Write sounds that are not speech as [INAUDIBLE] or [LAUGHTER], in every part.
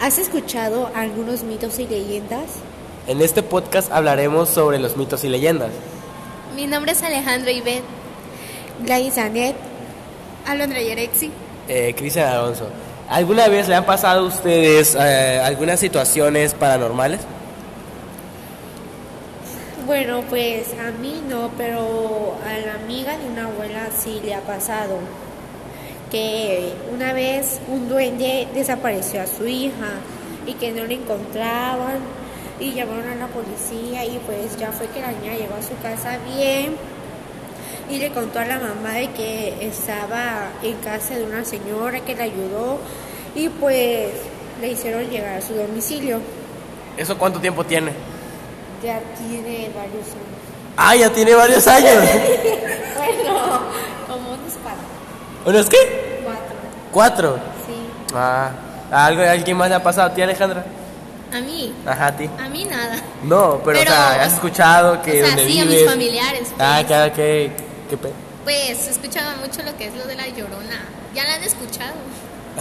¿Has escuchado algunos mitos y leyendas? En este podcast hablaremos sobre los mitos y leyendas. Mi nombre es Alejandro Ibet. Gladys Anet. Alondra Yerexi. Eh, Cristian Alonso. ¿Alguna vez le han pasado a ustedes eh, algunas situaciones paranormales? Bueno, pues a mí no, pero a la amiga de una abuela sí le ha pasado. Que una vez un duende desapareció a su hija y que no la encontraban y llamaron a la policía y pues ya fue que la niña llegó a su casa bien y le contó a la mamá de que estaba en casa de una señora que la ayudó y pues le hicieron llegar a su domicilio. ¿Eso cuánto tiempo tiene? Ya tiene varios años. Ah, ya tiene varios años. [LAUGHS] bueno, como unos cuatro. ¿Unos qué? Cuatro, sí. Ah, ¿algo, ¿alguien más le ha pasado a ti, Alejandra? A mí. Ajá, a ti. A mí nada. No, pero, Pero, o sea, ¿has escuchado que o sea, donde sí, a mis vives? familiares, Ah, pues. claro, que... que pe- Pues escuchaba mucho lo que es lo de la llorona. ¿Ya la han escuchado?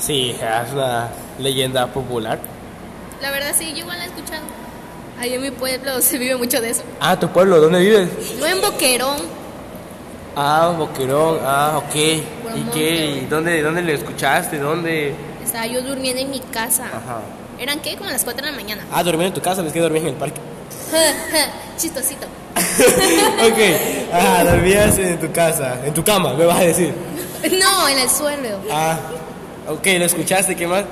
Sí, es una leyenda popular. La verdad sí, yo igual la he escuchado. Ahí en mi pueblo se vive mucho de eso. Ah, tu pueblo, ¿dónde vives? No en Boquerón. Ah, Boquerón, ah, ok. ¿Y un qué? ¿Y dónde, dónde lo escuchaste? ¿Dónde? Estaba yo durmiendo en mi casa. Ajá. ¿Eran qué? Como las 4 de la mañana. Ah, dormí en tu casa, es que dormí en el parque. [LAUGHS] Chistosito. [LAUGHS] ok, ah, dormías en tu casa, en tu cama, me vas a decir. [LAUGHS] No, en el suelo. Ah, ok, ¿lo escuchaste? ¿Qué más?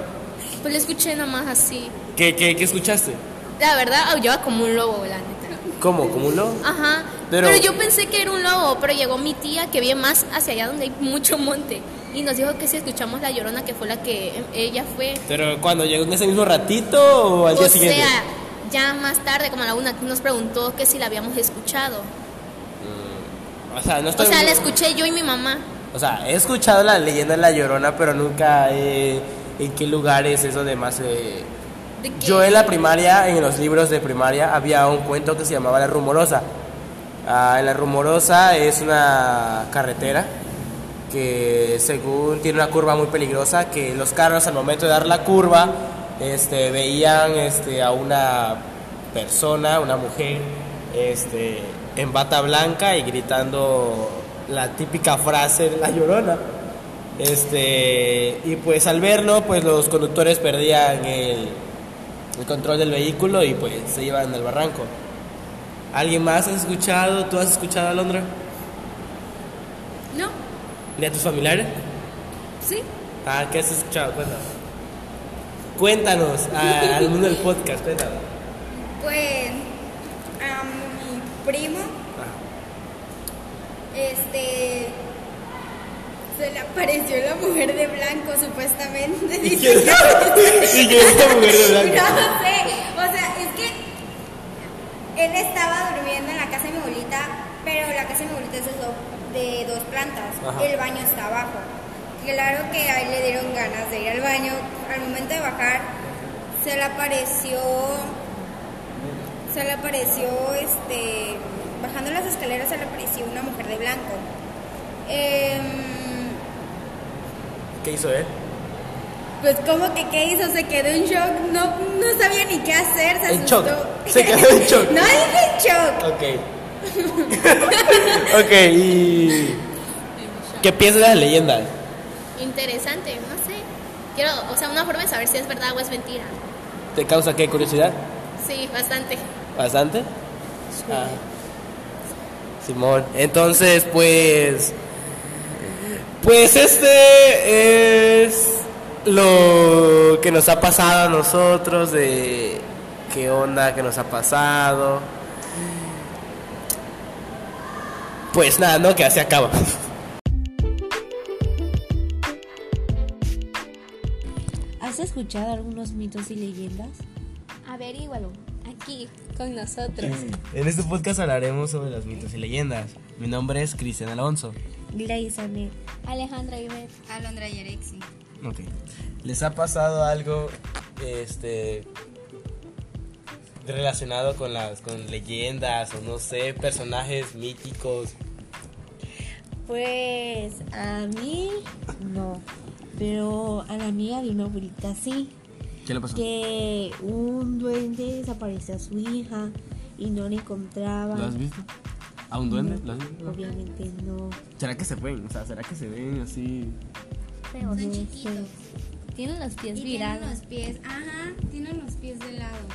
Pues lo escuché nomás así. ¿Qué, qué, qué escuchaste? La verdad, aullaba como un lobo, la neta. ¿Cómo? ¿Como un lobo? Ajá. Pero- Pero... yo pensé que era un lobo, pero llegó mi tía que vive más hacia allá donde hay mucho monte. Y nos dijo que si escuchamos la llorona, que fue la que ella fue. ¿Pero cuando llegó en ese mismo ratito o al día O siguiente? sea, ya más tarde, como a la una, nos preguntó que si la habíamos escuchado. O sea, no O estoy... sea, la escuché yo y mi mamá. O sea, he escuchado la leyenda de La Llorona, pero nunca he... ¿En qué lugares es donde más? De que- Yo en la primaria, en los libros de primaria, había un cuento que se llamaba La Rumorosa. Ah, La Rumorosa es una carretera que según tiene una curva muy peligrosa, que los carros al momento de dar la curva este, veían este, a una persona, una mujer, este, en bata blanca y gritando la típica frase de La Llorona. Este, y pues al verlo, pues los conductores perdían el, el control del vehículo y pues se iban al barranco. ¿Alguien más has escuchado? ¿Tú has escuchado a Londra? No, ¿De tus familiares? sí. Ah, ¿qué has escuchado? Cuéntanos. Cuéntanos ah, [LAUGHS] al mundo del podcast, cuéntanos. Pues a mi primo, este, se le apareció la mujer de blanco supuestamente. ¿Y Dice quién que- ¿Y quién es esta mujer de blanco? [LAUGHS] No sé, o sea, es que él estaba durmiendo en la casa de mi abuelita, pero la casa de mi abuelita es de dos, de dos plantas, Ajá. el baño está abajo. Claro que a él le dieron ganas de ir al baño, al momento de bajar se le apareció, se le apareció, este, bajando las escaleras se le apareció una mujer de blanco. Em, ¿Qué hizo él? Pues como que qué hizo, se quedó en shock, no, no sabía ni qué hacer, se En asustó. shock, se quedó en shock. [LAUGHS] no dije en shock. Ok. [LAUGHS] ok, y... ¿Qué piensas de las leyendas? Interesante, no sé. Quiero, o sea, una forma de saber si es verdad o es mentira. ¿Te causa qué curiosidad? Sí, bastante. ¿Bastante? Ah. Simón. Entonces, pues. Pues este es lo que nos ha pasado a nosotros, de qué onda que nos ha pasado. Pues nada, no, que así acaba. ¿Has escuchado algunos mitos y leyendas? Averígualo, aquí, con nosotros. En este podcast hablaremos sobre los mitos y leyendas. Mi nombre es Cristian Alonso. Gladys Anet. Alejandra Ibet. Alondra Yerexi. Ok. ¿Les ha pasado algo este relacionado con las con leyendas o no sé, personajes míticos? Pues a mí no, pero a la amiga de una abuelita sí. ¿Qué le pasó? Que un duende desapareció a su hija y no la encontraba. ¿Lo has visto? ¿A un duende? ¿Lo has visto? Obviamente no. ¿Será que se ven? O sea, ¿será que se ven así? Feos. Son chiquitos. Tienen los pies Y tienen virados. los pies, ajá, tienen los pies de lado.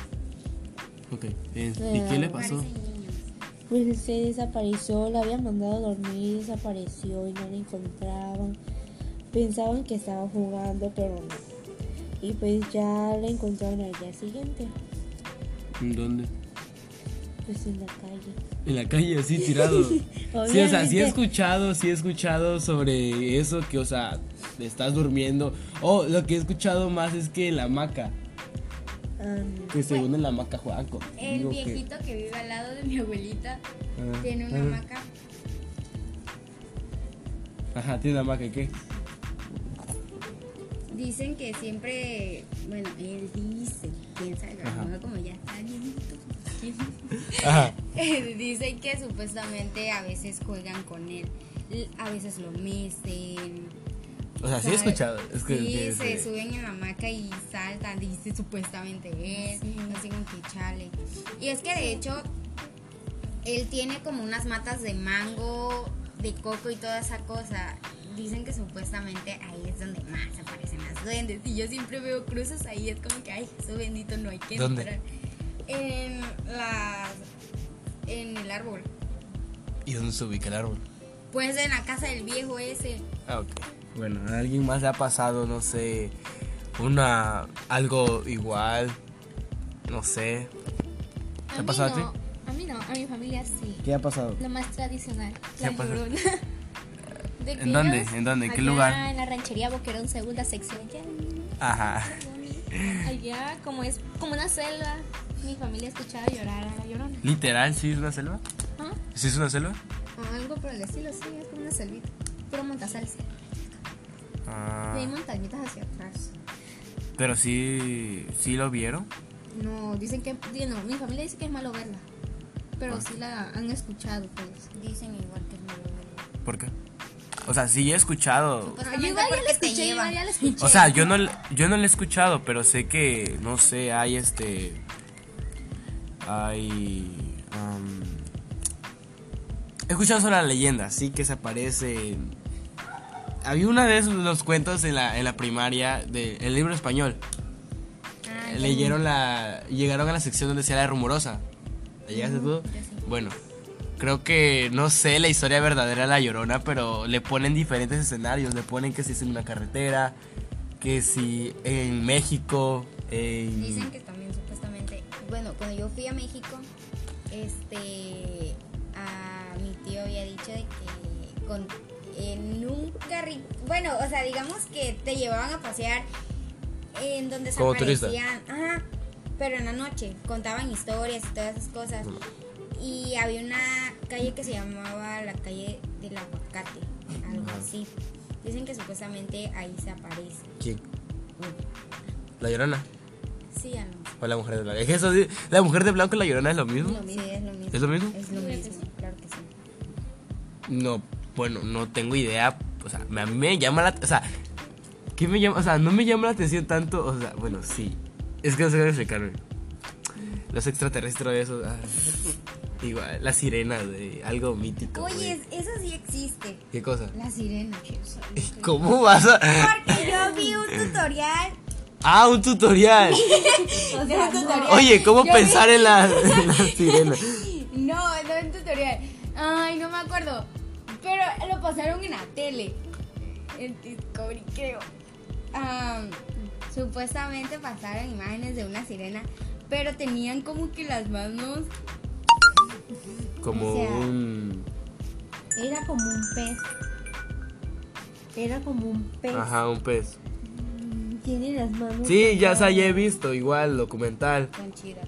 Ok. eh, ¿Y qué le pasó? Pues se desapareció, la habían mandado a dormir, desapareció y no la encontraban. Pensaban que estaba jugando, pero no. Y pues ya la encontraron al día siguiente, ¿En ¿Dónde? Pues en la calle. En la calle, así tirado. [LAUGHS] Sí, o sea, sí he escuchado, sí he escuchado sobre eso, que, o sea, estás durmiendo. Oh, lo que he escuchado más es que la hamaca, Am, que según en la hamaca juegan con. El viejito que vive al lado de mi abuelita Ah, tiene una ah. hamaca. Ajá, tiene una hamaca, ¿y qué? Dicen que siempre, bueno, él dice, piensa, como ya está viejito. Ajá. [LAUGHS] Dicen que supuestamente a veces juegan con él, a veces lo mecen. O sea, sí he escuchado. Es que, sí, que- se suben en la hamaca y saltan, dice supuestamente él, así como que chale. Y es que de hecho, él tiene como unas matas de mango, de coco y toda esa cosa. Dicen que supuestamente ahí es donde más aparecen las duendes. Y yo siempre veo cruces ahí, es como que, ay, eso bendito, no hay que ¿Dónde? entrar. En las... en el árbol. ¿Y dónde se ubica el árbol? Pues en la casa del viejo ese. Ah, ok. Bueno, a alguien más le ha pasado, no sé, una. algo igual. No sé. ¿Te ha mí pasado a no, ti? A mí no, a mi familia sí. ¿Qué ha pasado? Lo más tradicional, ¿Qué la ha pasado? llorona. [LAUGHS] ¿De ¿En dónde? ellos- ¿En dónde? ¿En qué allá lugar? En la ranchería Boquerón, segunda sección. Allá, Ajá. allá, como es como una selva, mi familia escuchaba llorar a la llorona. ¿Literal sí es una selva? ¿Ah? ¿Sí es una selva? Algo por el estilo, sí, es como una selvita. Puro montasalsa. Ah, Y hay montañitas hacia atrás. pero sí, sí lo vieron. No, dicen que. No, mi familia dice que es malo verla. Pero Ah. sí la han escuchado, pues. Dicen igual que es malo verlo. ¿Por qué? O sea, sí he escuchado. Yo Supuestamente igual ya la escuché, ya la. O sea, yo no, yo no lo he escuchado, pero sé que, no sé, hay este... Hay... am, he escuchado sobre la leyenda, sí, que se aparece... Había una vez los cuentos en la, en la primaria del libro español. Ah, Leyeron la... Llegaron a la sección donde decía la rumorosa. ¿La llegaste tú? sí. Bueno, creo que no sé la historia verdadera de La Llorona, pero le ponen diferentes escenarios. Le ponen que si es en una carretera, que si en México, en... Dicen que bueno, cuando yo fui a México, este, a mi tío había dicho de que con, en un carrito, bueno, o sea, digamos que te llevaban a pasear en donde se aparecían, ajá, pero en la noche contaban historias y todas esas cosas. Y había una calle que se llamaba la calle del aguacate, algo así. Dicen que supuestamente ahí se aparece. ¿Quién? ¿La Llorona? Sí, a lo ¿O la mujer de blanco? Es que eso, sí, la mujer de blanco y la Llorona es lo mismo. Sí, es lo mismo. ¿Es lo mismo? Es lo mismo, claro que sí. No, bueno, no tengo idea. O sea, me- a mí me llama la... O sea, ¿qué me llama? O sea, no me llama la atención tanto. O sea, bueno, sí. Es que no sé cómo explicarme. Los extraterrestres, eso. ah, igual, las sirenas, de algo mítico. Oye, güey. es- eso sí existe. ¿Qué cosa? La sirena. ¿Cómo vas a.? Porque yo vi un tutorial. Ah, un tutorial. [LAUGHS] O sea, un tutorial. Oye, ¿cómo Yo vi- pensar en la, en la [LAUGHS] sirena? No, no un tutorial. Ay, no me acuerdo. Pero lo pasaron en la tele. En Discovery, creo. Am, supuestamente pasaron imágenes de una sirena. Pero tenían como que las manos. Como O sea, un. Era como un pez. Era como un pez. Ajá, un pez. Tiene las manos. Sí, ya, como- ya he visto igual documental. Con chidas.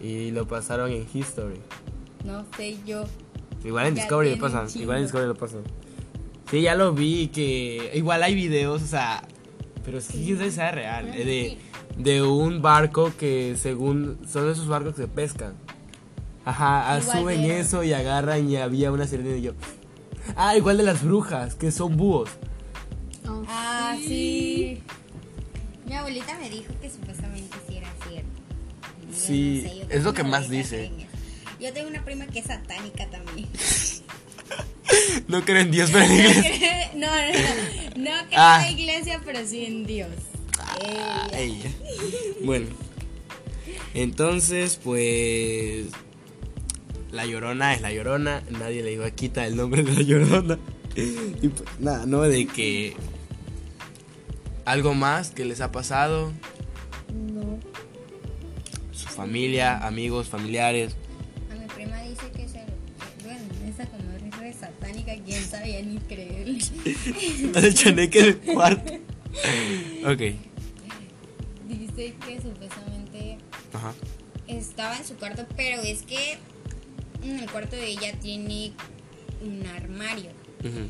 Y lo pasaron en History. No sé yo. Igual en Ya Discovery lo pasan. Igual en Discovery lo pasan. Sí, ya lo vi que. Igual hay videos, o sea. Pero sí, quién sabe si sea real. eh, De, de un barco que según. Son esos barcos que pescan. Ajá, ah, Igual suben eso y agarran y había una sirena y yo. Ah, igual de las brujas, que son búhos. Ah, sí. Me Mi abuelita me dijo que supuestamente sí era cierto. Yo Sí, no sé, yo es lo que más dice. cree. Yo tengo una prima que es satánica también. [LAUGHS] No creo en Dios, pero en la iglesia. no, no, no. No creo Ah. en la iglesia, pero sí en Dios. Ella. Bueno. Entonces, pues. La llorona es la llorona. Nadie le iba a quitar el nombre de la llorona. [LAUGHS] Y pues, nada, ¿no? De que. Algo más que les ha pasado. No. Su familia, amigos, familiares. A mi prima dice que se bueno, esa como es satánica, quién sabía ni creerle. [LAUGHS] El chaneque del cuarto. [LAUGHS] Ok. Dice que supuestamente Ajá. estaba en su cuarto, pero es que en el cuarto de ella tiene un armario. Ujú.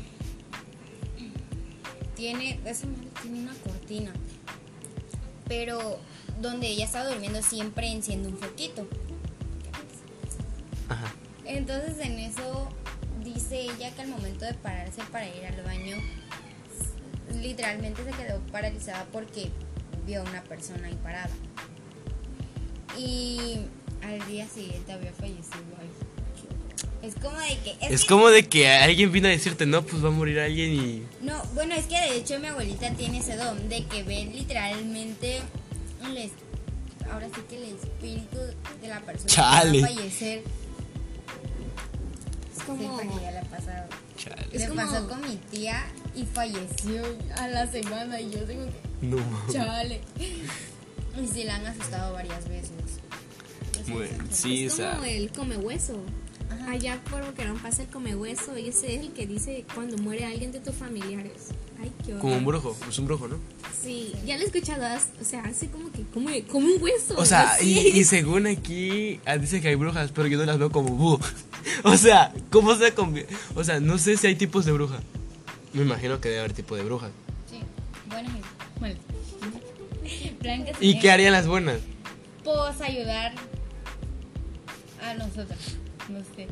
Tiene, esa madre tiene una cortina. Pero donde ella estaba durmiendo siempre enciende un foquito. Ajá. Entonces en eso dice ella que al momento de pararse para ir al baño, literalmente se quedó paralizada porque vio a una persona ahí parada. Y al día siguiente había fallecido ahí. Es como de que... es Es que- como de que alguien vino a decirte, no, pues va a morir alguien y. No, bueno, es que de hecho mi abuelita tiene ese don de que ve literalmente el es- ahora sí que el espíritu de la persona Chale. que va a fallecer. Es como. Sí, ya le ha pasado. Chale. Es le como- pasó con mi tía y falleció a la semana y yo tengo que No chale. Y sí la han asustado varias veces. Que- sí, o es sea. como el come hueso. Allá por Boquerón pasa el come hueso y ese es el que dice cuando muere alguien de tus familiares. Ay, qué horror. Como un brujo, es un brujo, ¿no? Sí, ya lo he escuchado, o sea, hace como que come, come un hueso. O sea, y, y según aquí, ah, dice que hay brujas, pero yo no las veo como búho. [LAUGHS] O sea, ¿cómo se convierte? O sea, no sé si hay tipos de bruja. Me imagino que debe haber tipo de brujas. Sí, buena gente. Bueno. Blancas ¿Y qué harían las buenas? Pues ayudar a nosotros. No sé.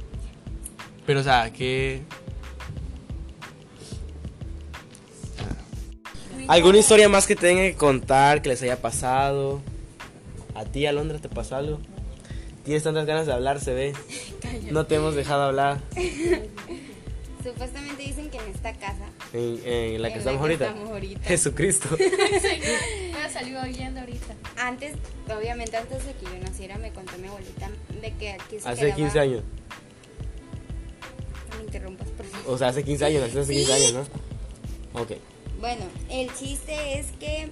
Pero, o sea, ¿qué. ¿Alguna historia más que tengan que contar, que les haya pasado? ¿A ti, Alondra, te pasó algo? Tienes tantas ganas de hablar, se ve. No te hemos dejado hablar [LAUGHS] Supuestamente dicen que en esta casa. en, en la que en estamos ahorita. estamos ahorita. Jesucristo. [LAUGHS] [LAUGHS] Salió oyendo ahorita. Antes, obviamente antes de que yo naciera, me contó mi abuelita de que aquí se Hace quedaba- 15 años. No me interrumpas, por favor. O sea, hace 15 años, hace 15 Sí. años, ¿no? Ok. Bueno, el chiste es que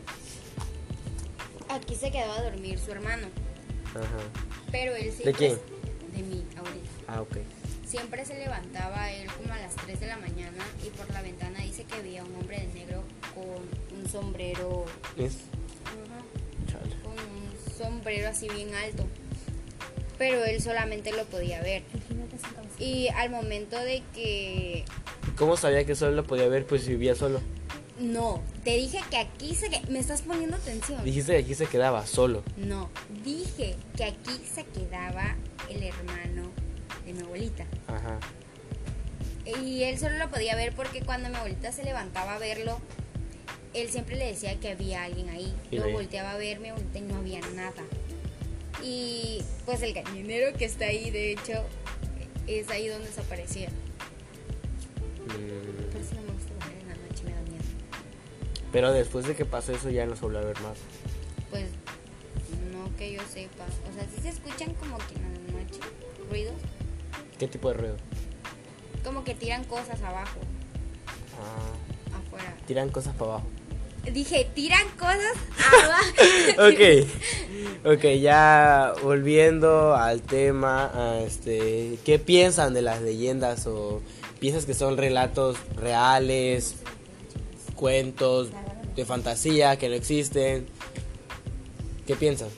aquí se quedó a dormir su hermano. Ajá. Pero él ¿De siempre. quién? De mi abuelita. Ah, ok. Siempre se levantaba él como a las 3 de la mañana y por la ventana dice que veía un hombre de negro con un sombrero. Es. Con un sombrero así bien alto. Pero él solamente lo podía ver. Y al momento de que. ¿Cómo sabía que solo lo podía ver? Pues si vivía solo. No, te dije que aquí se. que- ¿Me estás poniendo atención? Dijiste que aquí se quedaba solo. No, dije que aquí se quedaba el hermano de mi abuelita. Ajá. Y él solo lo podía ver porque cuando mi abuelita se levantaba a verlo, él siempre le decía que había alguien ahí. Y Lo ahí. volteaba a ver mi abuelita y no había nada. Y pues el gallinero que está ahí, de hecho, es ahí donde desaparecía. Mm, Por eso no me gusta bajar en la noche, me da miedo. Pero después de que pasó eso ya no se volvió a ver más. Pues no que yo sepa. O sea, sí se escuchan como que en la noche ruidos, ¿Qué tipo de ruido? como que tiran cosas abajo, Ah, afuera. tiran cosas para abajo. Dije, tiran cosas [LAUGHS] abajo. ok, ok, ya volviendo al tema, ah, este, ¿qué piensan de las leyendas o piensas que son relatos reales, cuentos de fantasía que no existen? ¿Qué piensan?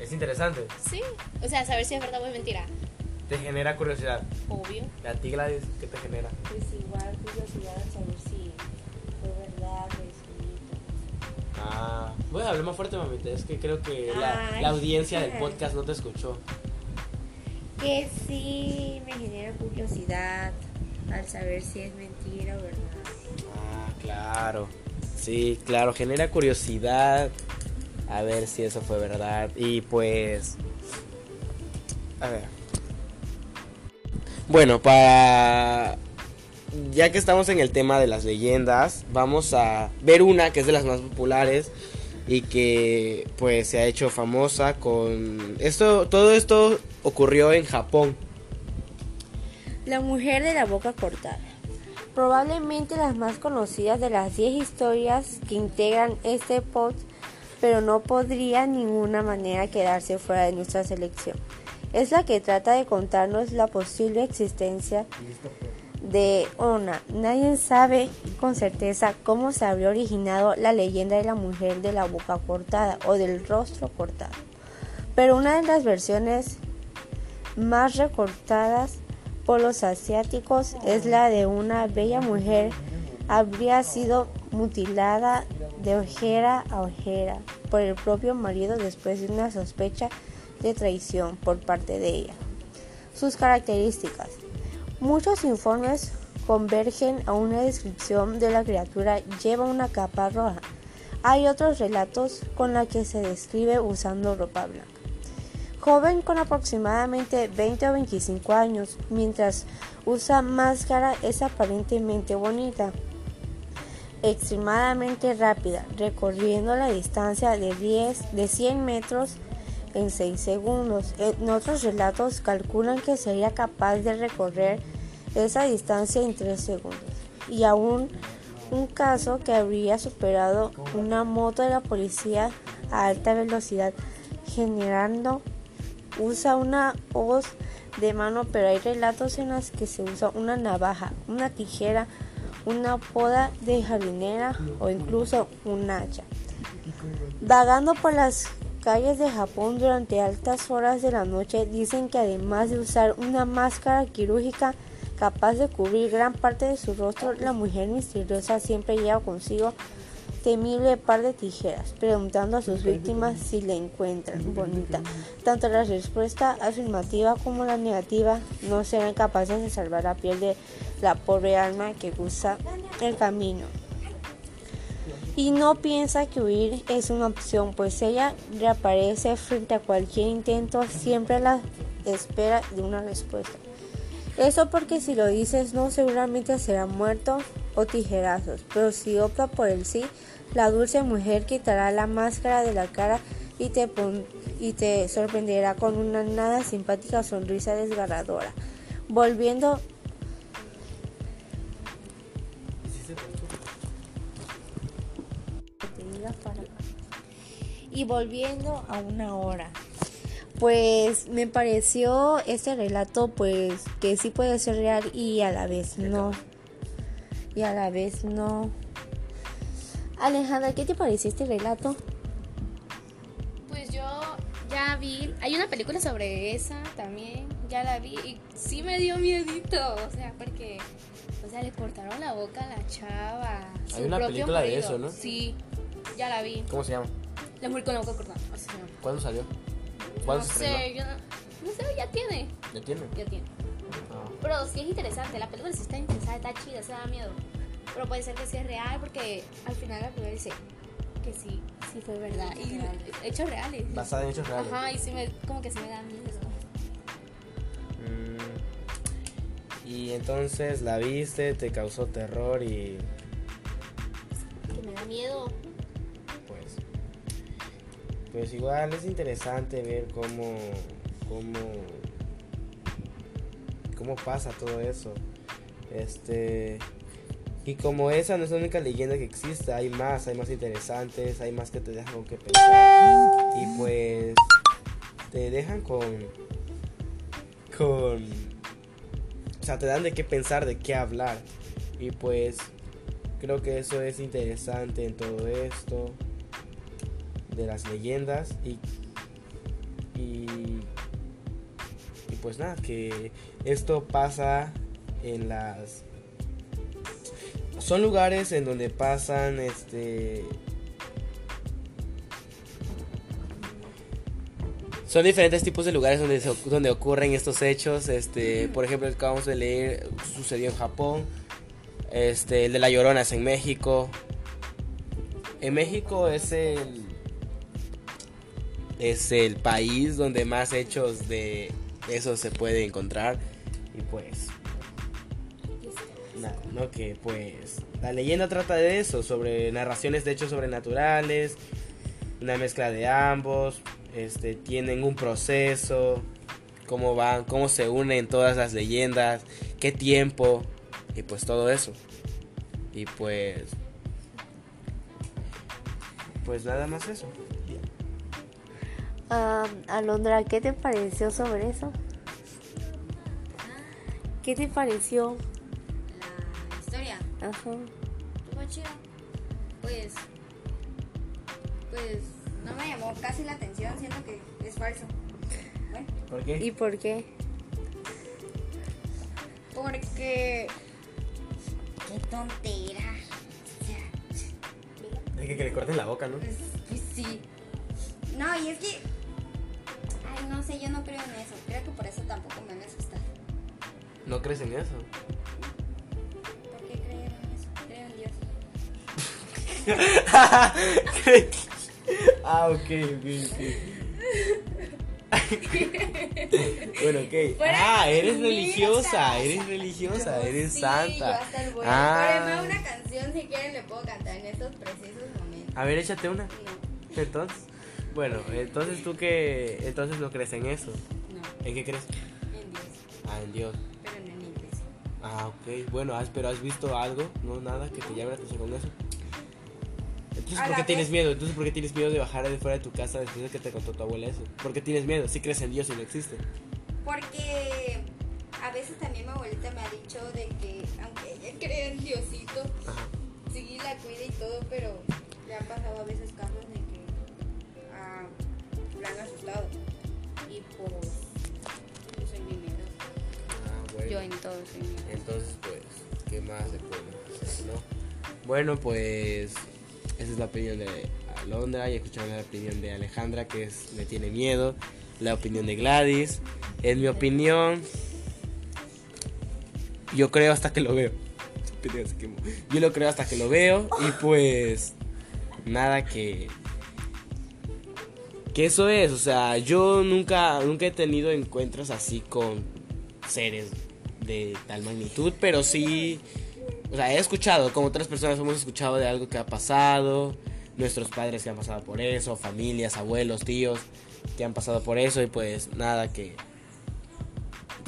Es interesante. Sí, o sea, saber si es verdad o es mentira. Te genera curiosidad. Obvio. ¿A ti, Gladys, qué te genera? Pues igual curiosidad de saber si fue verdad, es. Ah, voy a hablar más fuerte, mamita. Es que creo que la, Ay, la audiencia del [LAUGHS] podcast no te escuchó. Que sí me genera curiosidad al saber si es mentira o verdad. Ah, claro. Sí, claro, genera curiosidad a ver si eso fue verdad. Y pues... A ver. Bueno, para... Ya que estamos en el tema de las leyendas, vamos a ver una que es de las más populares y que pues se ha hecho famosa con esto todo esto ocurrió en Japón. La mujer de la boca cortada. Probablemente las más conocidas de las 10 historias que integran este pod, pero no podría ninguna manera quedarse fuera de nuestra selección. Es la que trata de contarnos la posible existencia de Ona. Nadie sabe con certeza cómo se habría originado la leyenda de la mujer de la boca cortada o del rostro cortado. Pero una de las versiones más recortadas por los asiáticos es la de una bella mujer habría sido mutilada de ojera a ojera por el propio marido después de una sospecha de traición por parte de ella. Sus características. Muchos informes convergen a una descripción de la criatura lleva una capa roja. Hay otros relatos con la que se describe usando ropa blanca joven con aproximadamente 20 o 25 años, mientras usa máscara es aparentemente bonita, extremadamente rápida, recorriendo la distancia de 10 de 100 metros en 6 segundos. En otros relatos calculan que sería capaz de recorrer esa distancia en 3 segundos. Y aún un caso que habría superado una moto de la policía a alta velocidad, generando usa una hoz de mano, pero hay relatos en los que se usa una navaja, una tijera, una poda de jardinera o incluso un hacha. Vagando por las calles de Japón durante altas horas de la noche, dicen que además de usar una máscara quirúrgica capaz de cubrir gran parte de su rostro, la mujer misteriosa siempre lleva consigo temible par de tijeras, preguntando a sus víctimas si la encuentran bonita. Tanto la respuesta afirmativa como la negativa no serán capaces de salvar la piel de la pobre alma que usa el camino. Y no piensa que huir es una opción, pues ella reaparece frente a cualquier intento, siempre a la espera de una respuesta. Eso porque si lo dices no, seguramente será muerto o tijerazos, pero si opta por el sí, la dulce mujer quitará la máscara de la cara y te, y te sorprenderá con una nada simpática sonrisa desgarradora. Volviendo y volviendo a una hora. Pues me pareció este relato pues que sí puede ser real y a la vez no. Y a la vez no. Alejandra, ¿qué te pareció este relato? Pues yo ya vi, hay una película sobre esa también, ya la vi y sí me dio miedito, o sea, porque, o sea, le cortaron la boca a la chava. Hay una película de eso, ¿no? Sí, ya la vi. ¿Cómo se llama? La mujer con la boca cortada, ¿Cuándo salió? ¿Cuándo no sé, yo no, sé, ya tiene. ¿Ya tiene? Ya tiene. Ah. Pero sí es interesante, la película sí está interesante, está chida, se da miedo. Pero puede ser que sea real porque al final la película dice que sí, sí fue verdad. Y hechos reales. Basada en hechos reales. Ajá, y sí me, como que sí me da miedo. Mm, y entonces la viste, te causó terror y... Que me da miedo. Pues... Igual es interesante ver cómo... cómo... cómo pasa todo eso. Este... Y como esa no es la única leyenda que existe, hay más, hay más interesantes, hay más que te dejan con que pensar. Y pues te dejan con con o sea, te dan de qué pensar, de qué hablar. Y pues creo que eso es interesante en todo esto de las leyendas y y, pues nada, que esto pasa en las son lugares en donde pasan este son diferentes tipos de lugares donde, donde ocurren estos hechos. Este, por ejemplo, el que acabamos de leer sucedió en Japón. Este, el de la Llorona es en México. En México es el es el país donde más hechos de eso se puede encontrar y pues nada, no que pues la leyenda trata de eso, sobre narraciones de hechos sobrenaturales, una mezcla de ambos, este tienen un proceso, cómo van, cómo se unen todas las leyendas, qué tiempo y pues todo eso. Y pues pues nada más eso. Ah, Alondra, ¿qué te pareció sobre eso? ¿Qué te pareció? La historia. Ajá. Estuvo chida. Pues. Pues. No me llamó casi la atención. Siento que es falso. Bueno. ¿Por qué? ¿Y por qué? Porque. Qué tontera. Hay que, que le corten la boca, ¿no? Pues, pues sí. No, y es que. No sé, yo no creo en eso. Creo que por eso tampoco me han asustado. ¿No crees en eso? ¿Por qué creer en eso? Creo en Dios. [LAUGHS] ah, ok, ok, ok. [LAUGHS] bueno, ok. Ah, eres religiosa, eres religiosa, Yo eres sí, santa. Yo hasta el bueno. Ah. Póngame una canción si quieren le puedo cantar en estos precisos momentos. A ver, échate una. No, Entonces, bueno, entonces tú que entonces no crees en eso. no, ¿En qué crees? en Dios, Ah, en Dios. pero no en la iglesia. Ah, ok. Bueno, has- pero has visto algo, no nada que te llame la atención con eso. Entonces, ¿por qué tienes miedo? Entonces, ¿por qué tienes miedo de bajar de fuera de tu casa después de que te contó tu abuela eso? ¿Por qué tienes miedo? Si crees en Dios y no existe. Porque a veces también mi abuelita me ha dicho de que, aunque ella cree en Diosito, Ajá. sí la cuida y todo, pero le han pasado a veces casos ah, la han asustado. Y pues, yo soy mi. Ah, bueno. Yo en todo soy mi miedo. Entonces, pues, ¿qué más se puede hacer, no? Bueno, pues, esa es la opinión de Alondra y escucharon la opinión de Alejandra, que es, le tiene miedo. La opinión de Gladys. En mi opinión, yo creo hasta que lo veo. [LAUGHS] Yo lo creo hasta que lo veo y pues, nada que... Que eso es, o sea, yo nunca, nunca he tenido encuentros así con seres de tal magnitud, pero sí, o sea, he escuchado, como otras personas hemos escuchado de algo que ha pasado, nuestros padres que han pasado por eso, familias, abuelos, tíos que han pasado por eso y pues nada que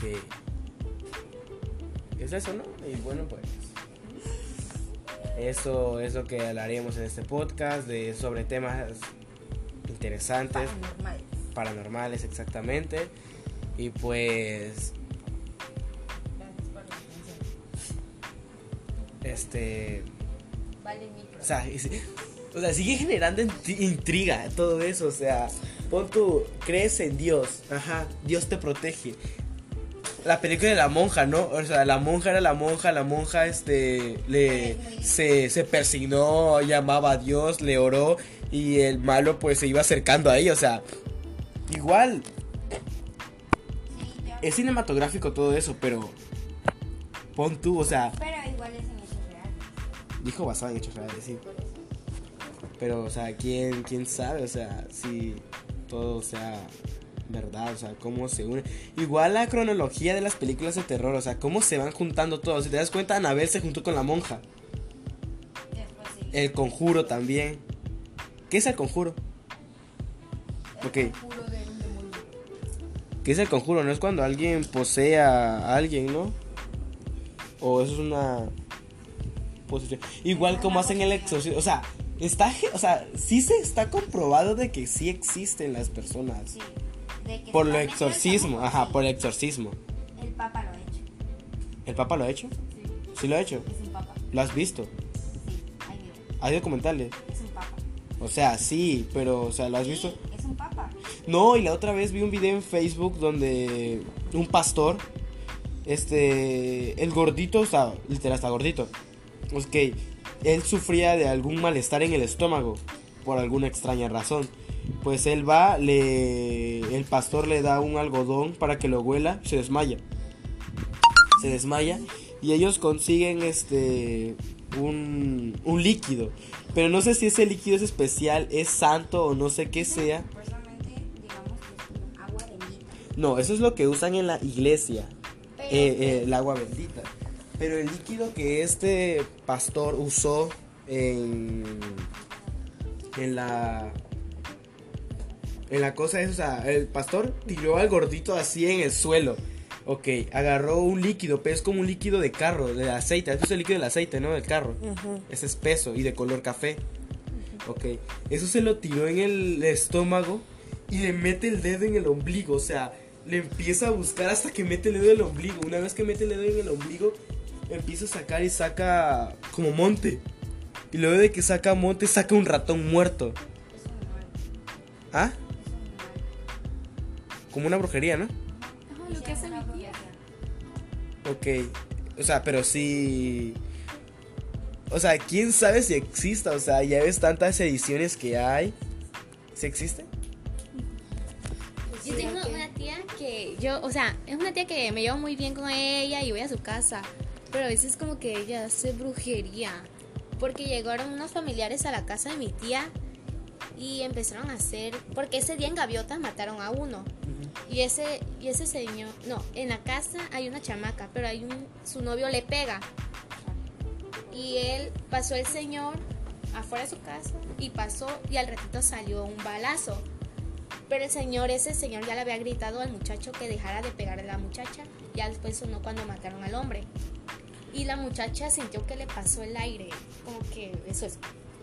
que es eso, ¿no? Y bueno, pues eso es lo que hablaremos en este podcast de sobre temas interesantes Paranormal. paranormales exactamente y pues Gracias por la atención. este Vale, micro. o sea, es- o sea sigue generando intri- intriga todo eso o sea pon tu crees en Dios ajá Dios te protege la película de la monja, ¿no? O sea, la monja era la monja, la monja este le se, se persignó, llamaba a Dios, le oró y el malo pues se iba acercando a ella, o sea, igual es cinematográfico todo eso, pero pon tú, o sea, Pero igual es en hechos reales. dijo basado en hechos reales, sí. Pero, o sea, ¿quién, quién sabe? O sea, si todo sea verdad, o sea, cómo se une. Igual la cronología de las películas de terror, o sea, cómo se van juntando todos. Si te das cuenta, Anabel se juntó con la monja. Después sí. El conjuro también. ¿Qué es el conjuro? Ok. ¿Qué es el conjuro? No es cuando alguien posee a alguien, ¿no? O eso es una posesión. Igual como hacen el exorcismo. O sea, está, o sea, sí se está comprobado de que sí existen las personas. Sí. De que Por metiendo exorcismo, ajá, sí. por el exorcismo. El Papa lo ha hecho. ¿El Papa lo ha hecho? Sí. ¿Sí lo ha hecho? Es un Papa. ¿Lo has visto? Sí. Hay video. ¿Hay documentales? Es un. O sea, sí, pero, o sea, ¿lo has visto? Es un Papa. No, y la otra vez vi un video en Facebook donde un pastor, este, el gordito, o sea, literal está gordito. Ok, él sufría de algún malestar en el estómago, por alguna extraña razón. Pues él va, le, el pastor le da un algodón para que lo huela, se desmaya. Se desmaya y ellos consiguen, este, un, un líquido. Pero no sé si ese líquido es especial, es santo o no sé qué sea. No, eso es lo que usan en la iglesia, eh, eh, el agua bendita. Pero el líquido que este pastor usó en, en la en la cosa es, o sea, el pastor tiró al gordito así en el suelo. Ok, agarró un líquido, pero es como un líquido de carro, de aceite. Esto es el líquido del aceite, ¿no? Del carro. Es espeso y de color café. Ok, eso se lo tiró en el estómago y le mete el dedo en el ombligo. O sea, le empieza a buscar hasta que mete el dedo en el ombligo. Una vez que mete el dedo en el ombligo, empieza a sacar y saca como monte. Y luego de que saca monte, saca un ratón muerto. ¿Ah? Como una brujería, ¿no? Ajá, lo que hace mi tía. Ok. O sea, pero sí. O sea, quién sabe si exista. O sea, ya ves tantas ediciones que hay. ¿Sí existe? Yo tengo una tía que yo, o sea, es una tía que me llevo muy bien con ella y voy a su casa. Pero a veces como que ella hace brujería. Porque llegaron unos familiares a la casa de mi tía y empezaron a hacer, porque ese día en Gaviota mataron a uno. Y ese, y ese señor, no, en la casa hay una chamaca, pero hay un, su novio le pega. Y él pasó el señor afuera de su casa y pasó y al ratito salió un balazo. Pero el señor, ese señor ya le había gritado al muchacho que dejara de pegar a la muchacha. Ya después sonó cuando mataron al hombre. Y la muchacha sintió que le pasó el aire, como que eso es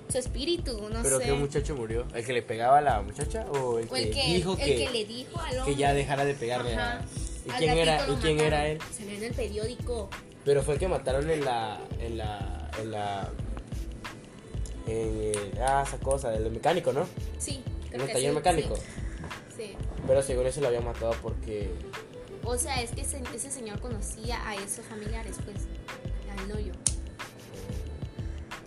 su espíritu, no ¿Pero sé. qué muchacho murió? ¿El que le pegaba a la muchacha o el, o el que, que, dijo el que, que le dijo al que ya dejara de pegarle a... Ajá. ¿Y Al quién era, ¿y quién era él? Salió en el periódico. Pero fue el que mataron en la. En la. En la. En, ah, esa cosa, del mecánico, ¿no? Sí, En el taller sí, mecánico. Sí, sí. Pero según eso lo había matado porque. O sea, es que ese, ese señor conocía a esos familiares, pues, al novio.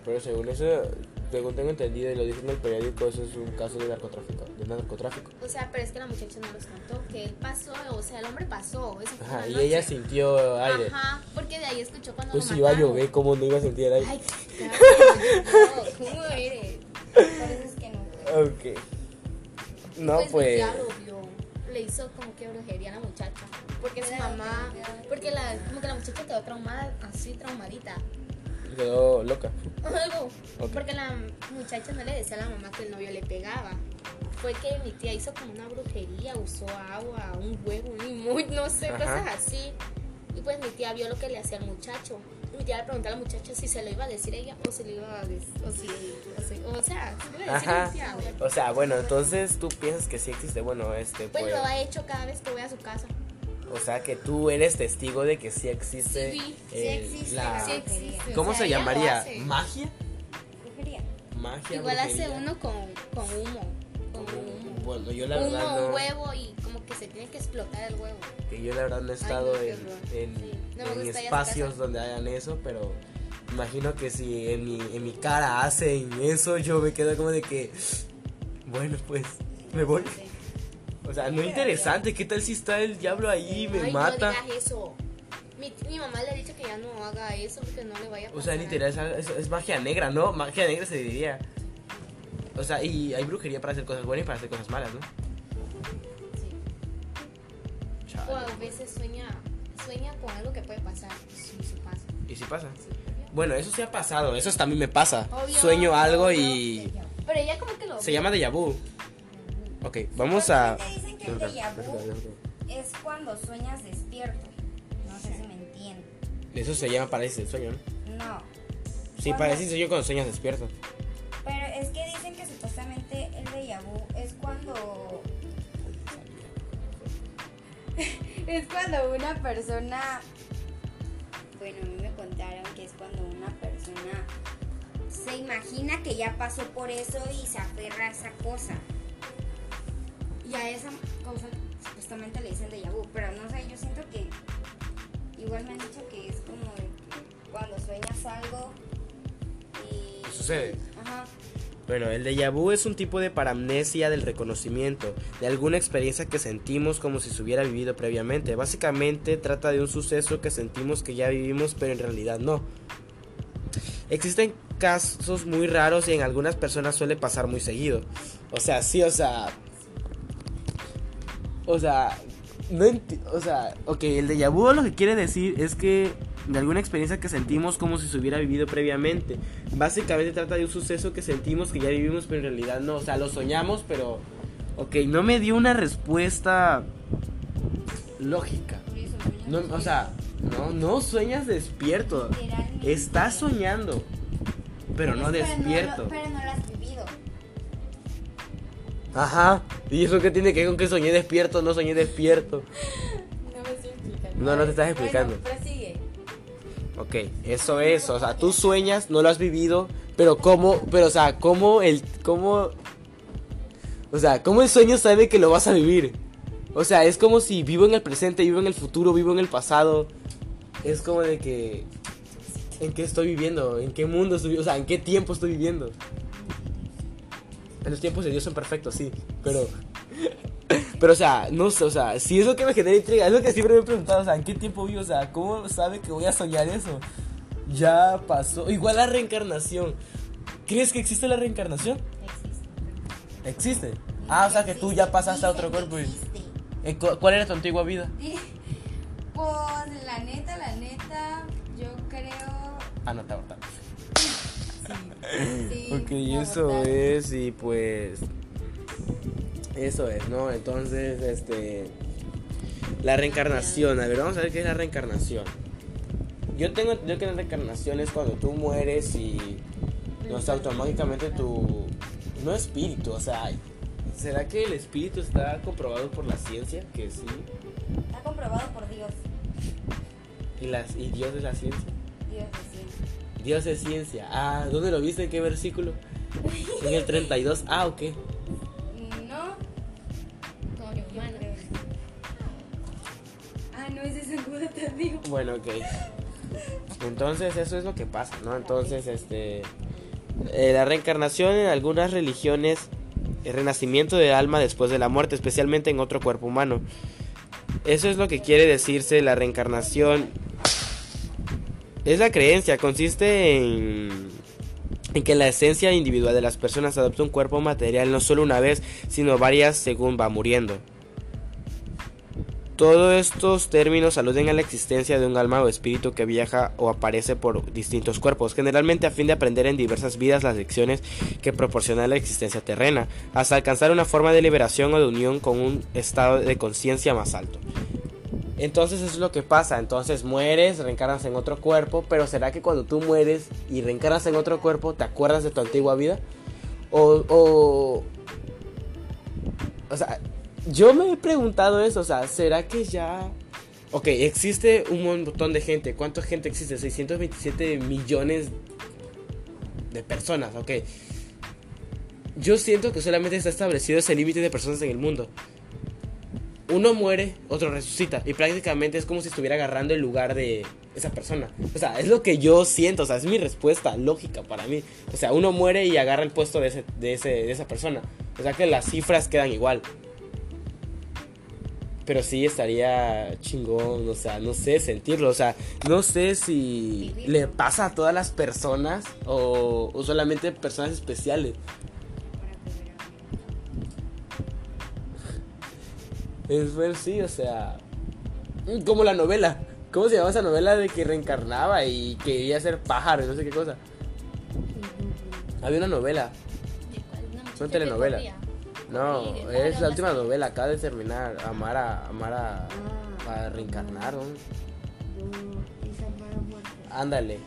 Pero según eso, según tengo entendido y lo dicen en el periódico, eso es un caso de narcotráfico. De narcotráfico. O sea, pero es que la muchacha no los contó, que él pasó, o sea, el hombre pasó. Eso fue Ajá, y la ella sintió aire. Ajá, porque de ahí escuchó cuando Pues lo si iba a llover, ¿cómo no iba a sentir el aire? Ay, claro, no, ¿cómo eres? Por eso es que no. Ok. No, pues, pues. tía lo vio. Le hizo como que brujería a la muchacha. Porque su mamá, porque la, como que la muchacha quedó traumada, así traumadita. Quedó loca. Algo. Ok. Porque la muchacha no le decía a la mamá que el novio le pegaba. Fue que mi tía hizo como una brujería, usó agua, un huevo, un limón, no sé, Ajá. cosas así. Y pues mi tía vio lo que le hacía al muchacho. Y mi tía le preguntó a la muchacha si se lo iba a decir ella o si le iba a decir, o si, o, si- o sea, si le iba a decir Ajá. mi tía. O sea, bueno, entonces tú piensas que sí existe. Bueno, este, Pues pues. lo ha hecho cada vez que voy a su casa. O sea, que tú eres testigo de que sí existe. Sí, sí eh, existe la- la Sí existe. ¿Cómo O sea, se llamaría? ¿Magia? Brujería. Magia. Igual hace uno con, con humo. Con humo. Bueno, yo la Humo, verdad un no. huevo y como que se tiene que explotar el huevo. Que yo la verdad no he estado no, en, en- no espacios donde hagan eso, pero imagino que si en mi, en mi cara hacen eso, yo me quedo como de que, bueno, pues me voy. O sea, no interesante, ¿qué tal si está el diablo ahí y me Ay, mata? no digas eso. Mi, mi mamá le ha dicho que ya no haga eso porque no le vaya a O pasar. sea, literal, es, es- es magia negra, ¿no? Magia negra se diría. O sea, y hay brujería para hacer cosas buenas y para hacer cosas malas, ¿no? Sí. Chale. O a veces sueña, sueña con algo que puede pasar. Sí, sí pasa. ¿Y si pasa? Sí. Bueno, eso sí ha pasado, eso también me pasa. Obvio, Sueño algo obvio. y... Pero ella como que lo Se llama déjà vu. Ok, vamos a... Supuestamente Dicen que el es cuando sueñas despierto. No sé si me entienden. Eso se llama parálisis del sueño, ¿no? No. Sí, Cuando- parálisis del sueño cuando sueñas despierto. Pero es que dicen que supuestamente el déjà vu es cuando. [LAUGHS] es cuando una persona. Bueno, a mí me contaron que es cuando una persona se imagina que ya pasó por eso y se aferra a esa cosa. Y a esa cosa supuestamente le dicen déjà vu. Pero no sé, yo siento que. Igual me han dicho que es como de que cuando sueñas algo y. Sucede. Ajá. Bueno, el déjà vu es un tipo de paramnesia del reconocimiento, de alguna experiencia que sentimos como si se hubiera vivido previamente. Básicamente trata de un suceso que sentimos que ya vivimos, pero en realidad no. existen casos muy raros y en algunas personas suele pasar muy seguido. O sea, sí, o sea... O sea, no o sea, ok, el de vu lo que quiere decir es que de alguna experiencia que sentimos como si se hubiera vivido previamente. Básicamente trata de un suceso que sentimos que ya vivimos, pero en realidad no. O sea, lo soñamos, pero... Ok, no me dio una respuesta lógica. No, o sea, no, no sueñas despierto. Estás soñando, pero no despierto. pero no vivido. Ajá. ¿Y eso qué tiene que ver con que soñé despierto no soñé despierto? [LAUGHS] No me estoy explicando. No, no te estás explicando. Bueno, prosigue. Ok, eso es, o sea, tú sueñas, no lo has vivido, pero cómo, pero o sea, cómo el, cómo, o sea, cómo el sueño sabe que lo vas a vivir. O sea, es como si vivo en el presente, vivo en el futuro, vivo en el pasado. Es como de que, ¿en qué estoy viviendo? ¿En qué mundo estoy viviendo? O sea, ¿en qué tiempo estoy viviendo? Los tiempos de Dios son perfectos, sí, pero... [LAUGHS] Pero, o sea, no sé, o sea, si es lo que me genera intriga, es lo que siempre me he preguntado, o sea, ¿en qué tiempo vivo? O sea, ¿cómo sabe que voy a soñar eso? Ya pasó. Igual la reencarnación. ¿Crees que existe la reencarnación? ¿Existe? Ah, o sea, que tú ya pasaste a otro cuerpo. y- Existe. Eh, cu- ¿Cuál era tu antigua vida? [LAUGHS] Pues la neta, la neta, yo creo. Ah, no, te abortaron. Sí, [LAUGHS] Ok, eso es, y pues. Eso es, ¿no? Entonces, este. La reencarnación, a ver, vamos a ver qué es la reencarnación. Yo tengo entendido que la reencarnación es cuando tú mueres y. No sé, automáticamente tu. No espíritu, o sea. ¿Será que el espíritu está comprobado por la ciencia? Que sí. Está comprobado por Dios. ¿Y, las, y Dios es la ciencia? Dios es Dios es ciencia. Ah, ¿dónde lo viste? ¿En qué versículo? En el 32. Ah, ok. No. Con humano. Ah, no, ese es el Buda tardío. Bueno, ok. Entonces eso es lo que pasa, ¿no? Entonces, este... eh, la reencarnación en algunas religiones, el renacimiento del alma después de la muerte, especialmente en otro cuerpo humano. Eso es lo que quiere decirse la reencarnación. Es la creencia, consiste en, que la esencia individual de las personas adopta un cuerpo material no solo una vez, sino varias según va muriendo. Todos estos términos aluden a la existencia de un alma o espíritu que viaja o aparece por distintos cuerpos, generalmente a fin de aprender en diversas vidas las lecciones que proporciona la existencia terrena, hasta alcanzar una forma de liberación o de unión con un estado de conciencia más alto. Entonces eso es lo que pasa, entonces mueres, reencarnas en otro cuerpo, pero ¿será que cuando tú mueres y reencarnas en otro cuerpo te acuerdas de tu antigua vida? O, o, o sea, yo me he preguntado eso, o sea, ¿será que ya... Ok, existe un montón de gente. ¿Cuánta gente existe? 627 millones de personas, ok. Yo siento que solamente está establecido ese límite de personas en el mundo. Uno muere, otro resucita. Y prácticamente es como si estuviera agarrando el lugar de esa persona. O sea, es lo que yo siento. O sea, es mi respuesta lógica para mí. O sea, uno muere y agarra el puesto de, ese, de, ese, de esa persona. O sea que las cifras quedan igual. Pero sí estaría chingón, o sea, no sé, sentirlo, o sea, no sé si le pasa a todas las personas o, o solamente personas especiales. Es ver, sí, o sea, como la novela. ¿Cómo se llama esa novela de que reencarnaba y quería ser pájaro y no sé qué cosa? Había una novela, ¿De cuál? Una que telenovela. no, no, es no, la no última novela, acaba de terminar, amar a, amar a, Ah. a reencarnar, ¿no? No. Ándale.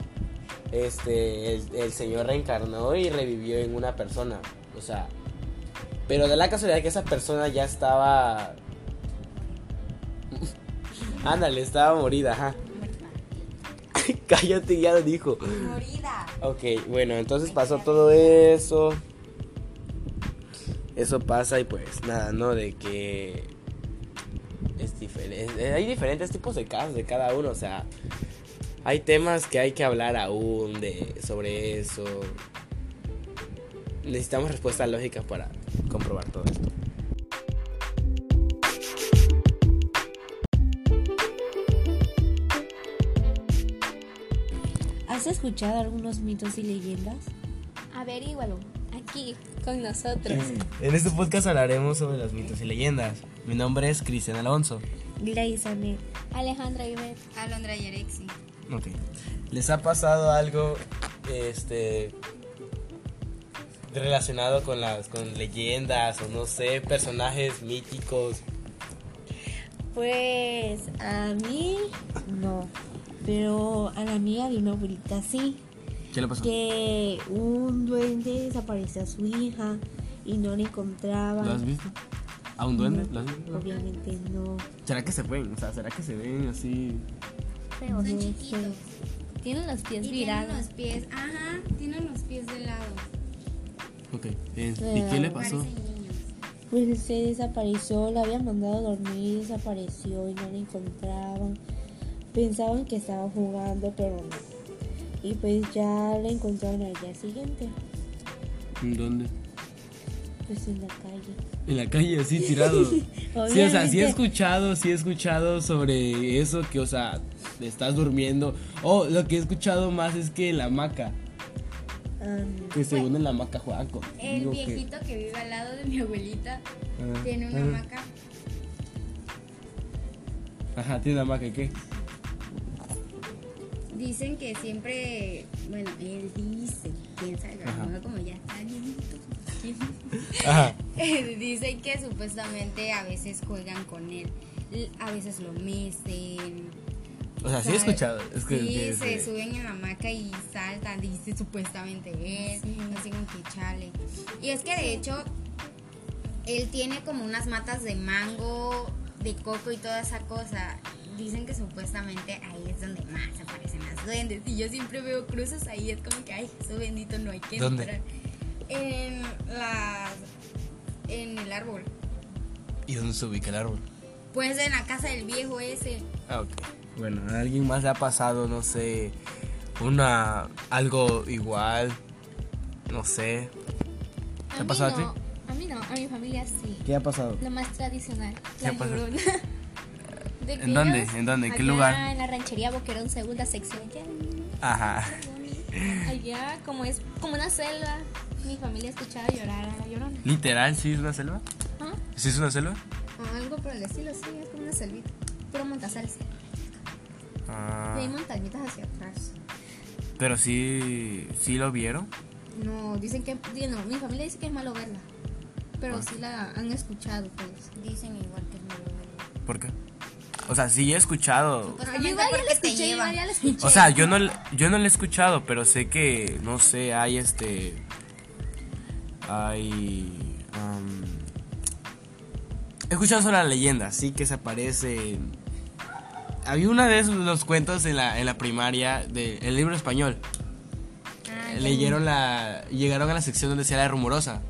Este, el, el señor reencarnó y revivió en una persona. O sea, pero de la casualidad que esa persona ya estaba. [LAUGHS] Ándale, estaba morida, ajá. [LAUGHS] Cállate, ya lo dijo. Morida. Ok, bueno, entonces pasó todo eso. Eso pasa y pues nada, ¿no? De que es diferente. Hay diferentes tipos de casos de cada uno, o sea, hay temas que hay que hablar aún de sobre eso. Necesitamos respuesta lógica para comprobar todo esto. ¿Has escuchado algunos mitos y leyendas? Averígualo, aquí, con nosotros. En este podcast hablaremos sobre los mitos y leyendas. Mi nombre es Cristian Alonso. Grace Anet. Alejandra Imet. Alondra Yarexi. Ok. ¿Les ha pasado algo este relacionado con las con leyendas o no sé, personajes míticos? Pues a mí no, pero a la amiga de una abuelita sí, ¿Qué le pasó? que un duende desapareció a su hija y no la encontraba. ¿Lo has visto? ¿A un duende? ¿Lo has visto? Obviamente no. ¿Será que se ven? O sea, ¿será que se ven así? Pero No Son sé. chiquitos. tienen los pies Y tienen virados. los pies, ajá, tienen los pies de lado. Ok. bien. ¿Y qué le pasó? Pues se desapareció, la habían mandado a dormir, desapareció y no la encontraban. Pensaban que estaba jugando, pero no. Y pues ya la encontraron al día siguiente, ¿En dónde? pues en la calle. En la calle, así tirado. [LAUGHS] Sí, o sea, sí he escuchado, sí he escuchado sobre eso, que, o sea, estás durmiendo. Oh, lo que he escuchado más es que la hamaca, Am, que según en la hamaca juegan con. El viejito que vive al lado de mi abuelita Ah, tiene una ah. hamaca. Ajá, tiene una hamaca, ¿y qué? Dicen que siempre, bueno, él dice, quién sabe, Ajá. ¿no? como ya está viejito. Ajá. [LAUGHS] Dicen que supuestamente a veces juegan con él, a veces lo mecen. O sea, sí he escuchado. Es que, sí, que- se que- suben en la hamaca y saltan, dice supuestamente él, así como que chale. Y es que de hecho, él tiene como unas matas de mango, de coco y toda esa cosa. Dicen que supuestamente ahí es donde más aparecen las duendes. Y yo siempre veo cruces ahí, es como que, ay, Jesús bendito, no hay que ¿Dónde? entrar. En las... en el árbol. ¿Y dónde se ubica el árbol? Pues en la casa del viejo ese. Ah, ok. Bueno, a alguien más le ha pasado, no sé, una. algo igual. No sé. ¿Te ha pasado a no, ti? A mí no, a mi familia sí. ¿Qué ha pasado? Lo más tradicional, ¿Qué la ha llorona. [LAUGHS] ¿De ¿En dónde? ¿En dónde? ¿En qué allá lugar? En la ranchería Boquerón, segunda sección. Allá, Ajá. allá, como es como una selva, mi familia escuchaba llorar a la llorona. ¿Literal sí es una selva? ¿Ah? ¿Sí es una selva? Algo por el estilo, sí, es como una selvita. Puro montazales. Ah, Y hay montañitas hacia atrás. pero sí, sí lo vieron. No, dicen que. No, mi familia dice que es malo verla. Pero Ah. sí la han escuchado, pues. Dicen igual que es malo verlo. ¿Por qué? O sea, sí he escuchado. Yo Supuestamente igual ya la escuché, igual ya la escuché. O sea, yo no, yo no lo he escuchado, pero sé que, no sé, hay este... Hay... am, he escuchado sobre la leyenda, sí, que se aparece... Había una vez los cuentos en la, en la primaria del libro español. Ah, Leyeron la... Llegaron a la sección donde decía la rumorosa.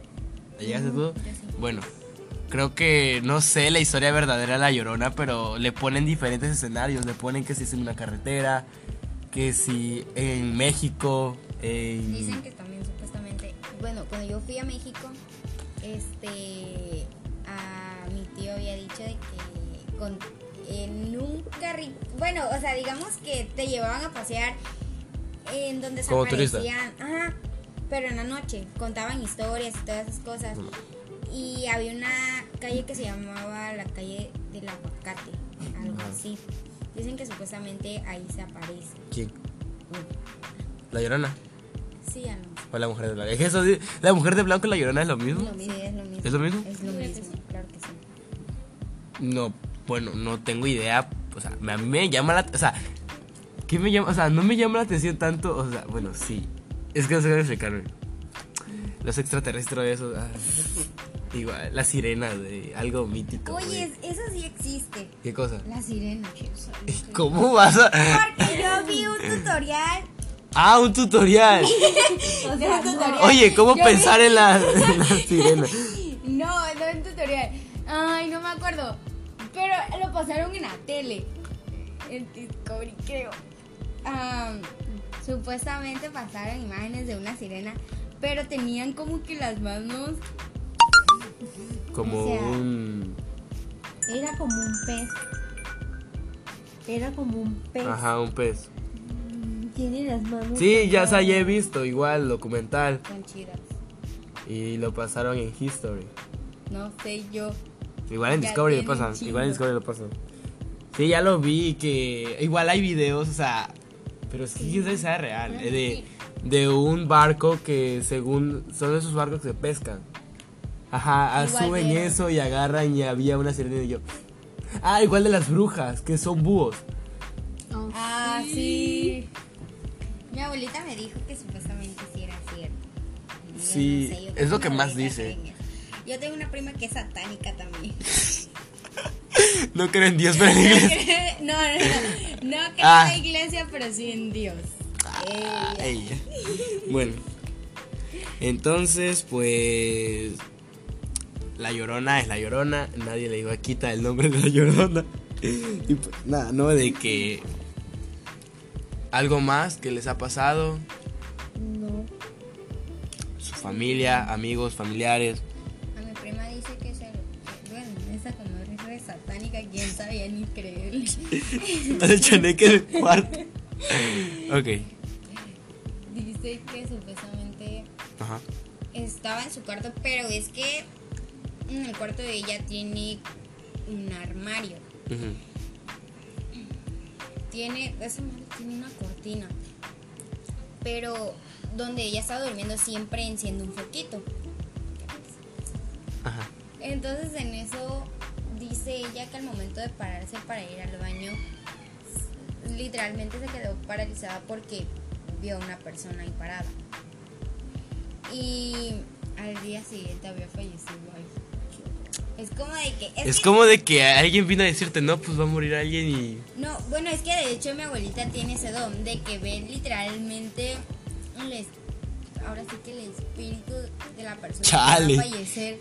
¿La llegaste tú? yo sí. Bueno, creo que no sé la historia verdadera de La Llorona, pero le ponen diferentes escenarios. Le ponen que si es en una carretera, que si en México, en... Dicen que también supuestamente, bueno, cuando yo fui a México, este, a mi tío había dicho de que con, en un carrito, bueno, o sea, digamos que te llevaban a pasear en donde se aparecían, ajá, pero en la noche contaban historias y todas esas cosas. Y había una calle que se llamaba la calle del aguacate, algo así. Dicen que supuestamente ahí se aparece. ¿Quién? ¿La Llorona? Sí, a ¿O la mujer de blanco? Es que eso, la mujer de blanco y la Llorona es lo mismo. Sí, es lo mismo. ¿Es lo mismo? Es lo mismo, claro que sí. No, bueno, no tengo idea. O sea, me- a mí me llama la... O sea, ¿qué me llama? O sea, no me llama la atención tanto. O sea, bueno, sí. Es que no sé cómo explicarme. Los extraterrestres, eso. ah, igual, las sirenas, de algo mítico. Oye, güey. eso sí existe. ¿Qué cosa? La sirena. ¿Cómo vas a.? Porque yo vi un tutorial. Ah, un tutorial. [LAUGHS] O sea, un tutorial. Oye, ¿cómo Yo pensar en la, en la sirena? No, no un tutorial. Ay, no me acuerdo. Pero lo pasaron en la tele. En Discovery, creo. Am, supuestamente pasaron imágenes de una sirena. Pero tenían como que las manos. Como O sea, un. Era como un pez. Era como un pez. Ajá, un pez. tiene las manos. Sí, ya, ya he visto igual documental Son chidas. y lo pasaron en History. No sé yo. Igual en Ya Discovery lo pasan, igual en Discovery lo pasan. Sí, ya lo vi que igual hay videos, o sea, pero sabe si sea real, eh, de, de un barco que según son esos barcos que pescan. Ajá, ah, Igual suben eso y agarran y había una sirena y yo. Ah, igual de las brujas, que son búhos. Ah, sí. Mi abuelita me dijo que supuestamente sí era cierto. Yo Sí, no sé, yo es creo lo que más dice. en. Yo tengo una prima que es satánica también. [LAUGHS] No creen en Dios, pero en la [LAUGHS] iglesia. no, no, no. No creo Ah. en la iglesia, pero sí en Dios. Ella. Ella. Bueno. Entonces, pues. La llorona es la llorona. Nadie le iba a quitar el nombre de la llorona. Y pues, nada, ¿no? De que. Algo más que les ha pasado. No. Su familia, amigos, familiares. A mi prima dice que se bueno, esa como es satánica, quién sabía ni creerle. [LAUGHS] El chaneque del cuarto. [LAUGHS] Ok. Dice que supuestamente Ajá. estaba en su cuarto, pero es que en el cuarto de ella tiene un armario. Ujú. Tiene, esa madre tiene una cortina. Pero donde ella estaba durmiendo siempre enciende un foquito. Ajá. Entonces en eso dice ella que al momento de pararse para ir al baño, literalmente se quedó paralizada porque vio a una persona ahí parada. Y al día siguiente había fallecido ahí. Es como de que... es Es que- como de que alguien vino a decirte, no, pues va a morir alguien y. No, bueno, es que de hecho mi abuelita tiene ese don de que ve literalmente el es- ahora sí que el espíritu de la persona Chale. que va a fallecer.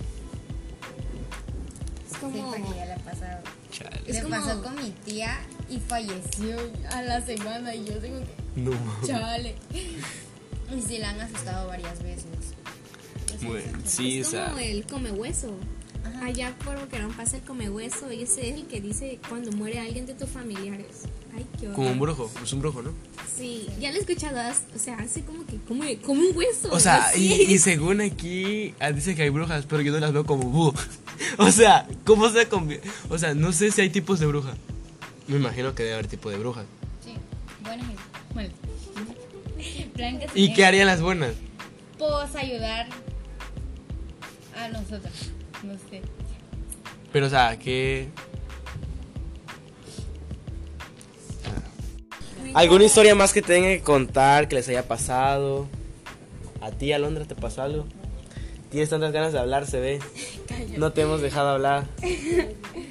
Es como. Sí, ya le ha pasado. Chale. Es le como- pasó con mi tía y falleció a la semana y yo tengo que No chale. Y sí la han asustado varias veces. Bueno, sí, o es sea. como el come hueso. Ajá. Allá por Boquerón pasa el come hueso y ese es el que dice cuando muere alguien de tus familiares. Ay, qué horror. Como un brujo, es un brujo, ¿no? Sí, ya lo he escuchado, o sea, hace como que come, come un hueso. O sea, y, y según aquí, ah, dice que hay brujas, pero yo no las veo como búho. [LAUGHS] O sea, ¿cómo se convierte? O sea, no sé si hay tipos de bruja. Me imagino que debe haber tipo de brujas. Sí, buena gente. Bueno. ¿Y qué harían las buenas? Pues ayudar a nosotros. No sé. Pero, o sea, ¿qué. ¿Alguna historia más que tengan que contar, que les haya pasado? ¿A ti, Alondra, te pasó algo? Tienes tantas ganas de hablar, se ve. No te hemos dejado hablar [LAUGHS]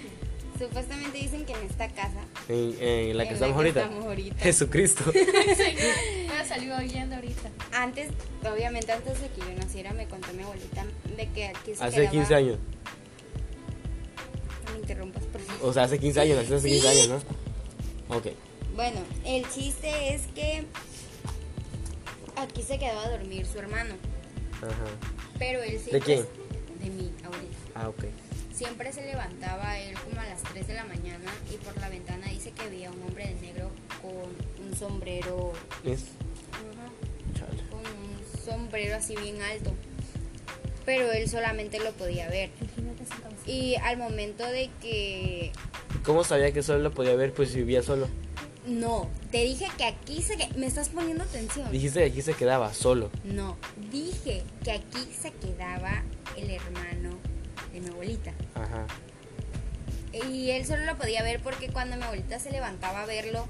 Supuestamente dicen que en esta casa. en, en la que en estamos ahorita. estamos ahorita. Jesucristo. [LAUGHS] Me salió oyendo ahorita. Antes, obviamente antes de que yo naciera, me contó mi abuelita de que aquí se Hace quedaba- 15 años. No me interrumpas, por favor. O sea, hace 15 años, hace 15 Sí. años, ¿no? Ok. Bueno, el chiste es que aquí se quedaba a dormir su hermano. Ajá. Pero él ¿De siempre. quién? De mi abuelita. Ah, ok. Siempre se levantaba él como a las 3 de la mañana y por la ventana dice que veía un hombre de negro con un sombrero. Es. con un sombrero así bien alto. Pero él solamente lo podía ver. Y al momento de que... ¿Cómo sabía que solo lo podía ver? Pues si vivía solo. No, te dije que aquí se... que- ¿Me estás poniendo atención? Dijiste que aquí se quedaba solo. No, dije que aquí se quedaba el hermano de mi abuelita. Ajá. Y él solo lo podía ver porque cuando mi abuelita se levantaba a verlo,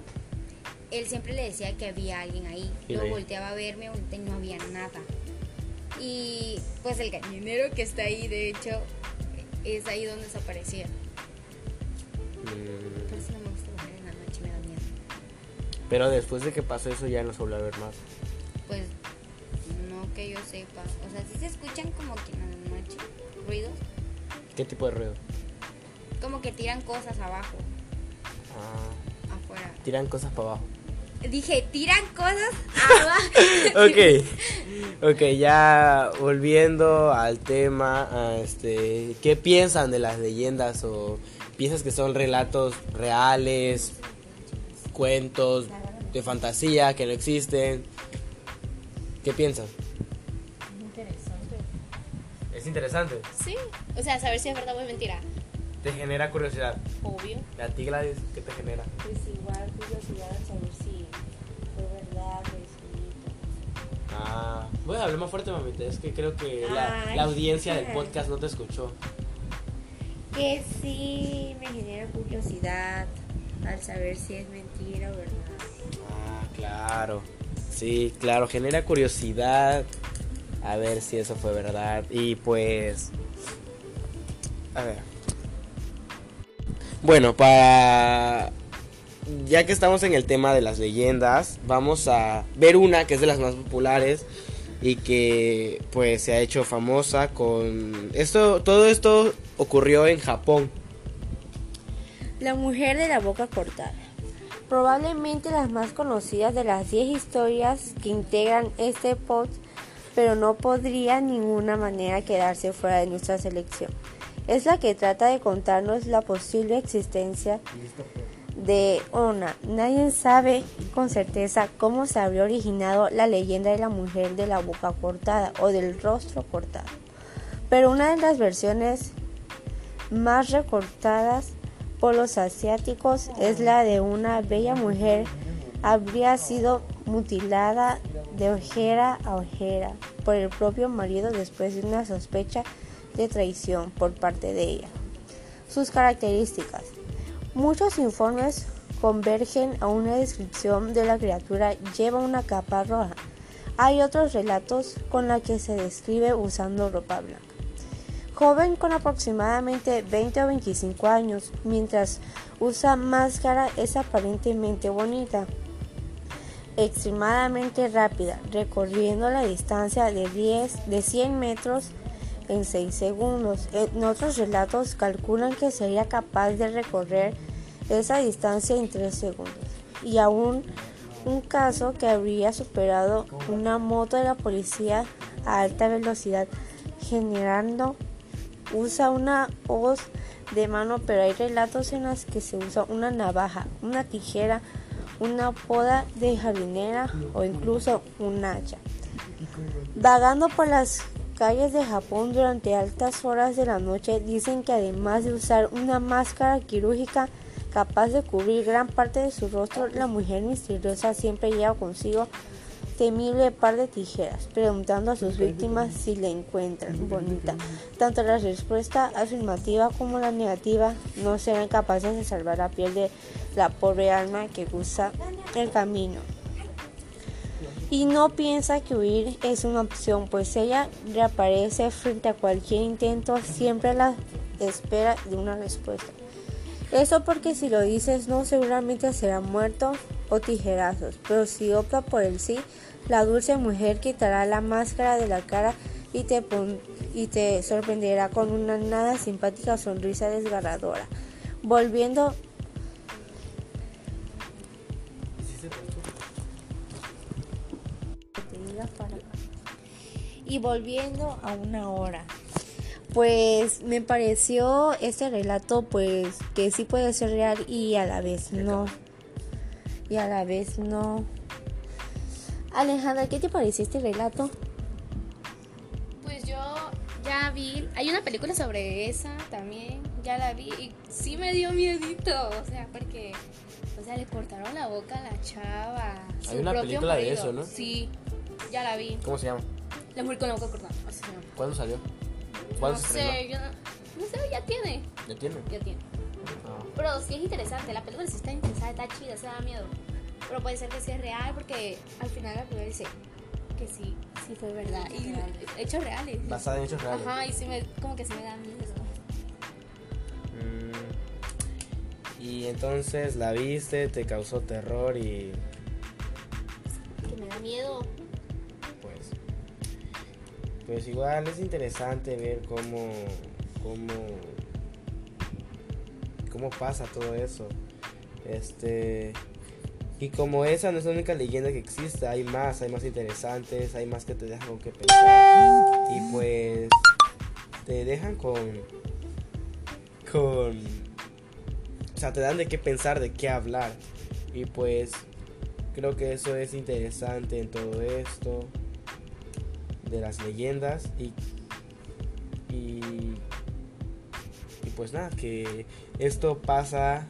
él siempre le decía que había alguien ahí. Lo ahí. volteaba a ver mi abuelita y no había nada. Y pues el gallinero que está ahí, de hecho, es ahí donde desaparecía. Mm, Por eso no me gusta dormir en la noche, me da miedo. Pero después de que pasó eso ya no se volvió a ver más. Pues no que yo sepa. O sea, sí se escuchan como que en la noche ruidos, ¿Qué tipo de ruido? como que tiran cosas abajo, Ah, afuera. tiran cosas para abajo. Dije, tiran cosas [LAUGHS] abajo. ok, ok, ya volviendo al tema, este, ¿qué piensan de las leyendas o piensas que son relatos reales, cuentos, de fantasía, que no existen. ¿Qué piensas? Es interesante. Sí, o sea, saber si es verdad o es mentira. Te genera curiosidad. Obvio. ¿A ti, Gladys, qué te genera? Pues igual curiosidad de saber si fue verdad, es mito. Ah, voy a hablar más fuerte, mamita. Es que creo que la, audiencia del [LAUGHS] podcast no te escuchó. Que sí me genera curiosidad al saber si es mentira o verdad. Ah, claro. Sí, claro, genera curiosidad a ver si eso fue verdad. Y pues... A ver. Bueno, para... Ya que estamos en el tema de las leyendas, vamos a ver una que es de las más populares y que pues se ha hecho famosa con esto todo esto ocurrió en Japón. La mujer de la boca cortada. Probablemente las más conocidas de las 10 historias que integran este pod, pero no podría de ninguna manera quedarse fuera de nuestra selección. Es la que trata de contarnos la posible existencia de una. Nadie sabe con certeza cómo se habría originado la leyenda de la mujer de la boca cortada o del rostro cortado. Pero una de las versiones más recortadas por los asiáticos es la de una bella mujer habría sido mutilada de ojera a ojera por el propio marido después de una sospecha de traición por parte de ella. Sus características. Muchos informes convergen a una descripción de la criatura lleva una capa roja. Hay otros relatos con la que se describe usando ropa blanca joven con aproximadamente 20 o 25 años, mientras usa máscara es aparentemente bonita, extremadamente rápida, recorriendo la distancia de 10 de 100 metros en 6 segundos. En otros relatos calculan que sería capaz de recorrer esa distancia en 3 segundos. Y aún un caso que habría superado una moto de la policía a alta velocidad, generando usa una hoz de mano, pero hay relatos en los que se usa una navaja, una tijera, una poda de jardinera o incluso un hacha. Vagando por las calles de Japón durante altas horas de la noche, dicen que además de usar una máscara quirúrgica capaz de cubrir gran parte de su rostro, la mujer misteriosa siempre lleva consigo temible par de tijeras, preguntando a sus víctimas si la encuentran bonita. Tanto la respuesta afirmativa como la negativa no serán capaces de salvar la piel de la pobre alma que cruza el camino. Y no piensa que huir es una opción, pues ella reaparece frente a cualquier intento, siempre a la espera de una respuesta. Eso porque si lo dices no seguramente será muerto o tijerazos, pero si opta por el sí, la dulce mujer quitará la máscara de la cara y te, pon- y te sorprenderá con una nada simpática sonrisa desgarradora, volviendo y volviendo a una hora. Pues me pareció este relato pues que sí puede ser real y a la vez no. Y a la vez no. Alejandra, ¿qué te pareció este relato? Pues yo ya vi, hay una película sobre esa también, ya la vi y sí me dio miedito, o sea, porque, o sea, le cortaron la boca a la chava. Hay su una película de eso, ¿no? Sí, ya la vi. ¿Cómo se llama? La mujer con la boca cortada, así se llama. ¿Cuándo salió? No ¿Cuándo se sé, yo no, no sé, ya tiene, ¿Ya tiene? ya tiene. Ah. Pero sí es interesante, la película sí está interesante, está chida, se da miedo. Pero puede ser que sea real porque al final la película dice que sí, sí fue verdad. Y hechos reales. Basada en hechos reales. Ajá, y sí me, como que sí me da miedo. Mm, Y entonces la viste, te causó terror y Que me da miedo. pues pues igual es interesante ver cómo cómo cómo pasa todo eso este y como esa no es la única leyenda que existe hay más hay más interesantes hay más que te dejan con que pensar. Y pues te dejan con con o sea te dan de qué pensar de qué hablar. Y pues Creo que eso es interesante en todo esto de las leyendas. Y y, y pues nada, que esto pasa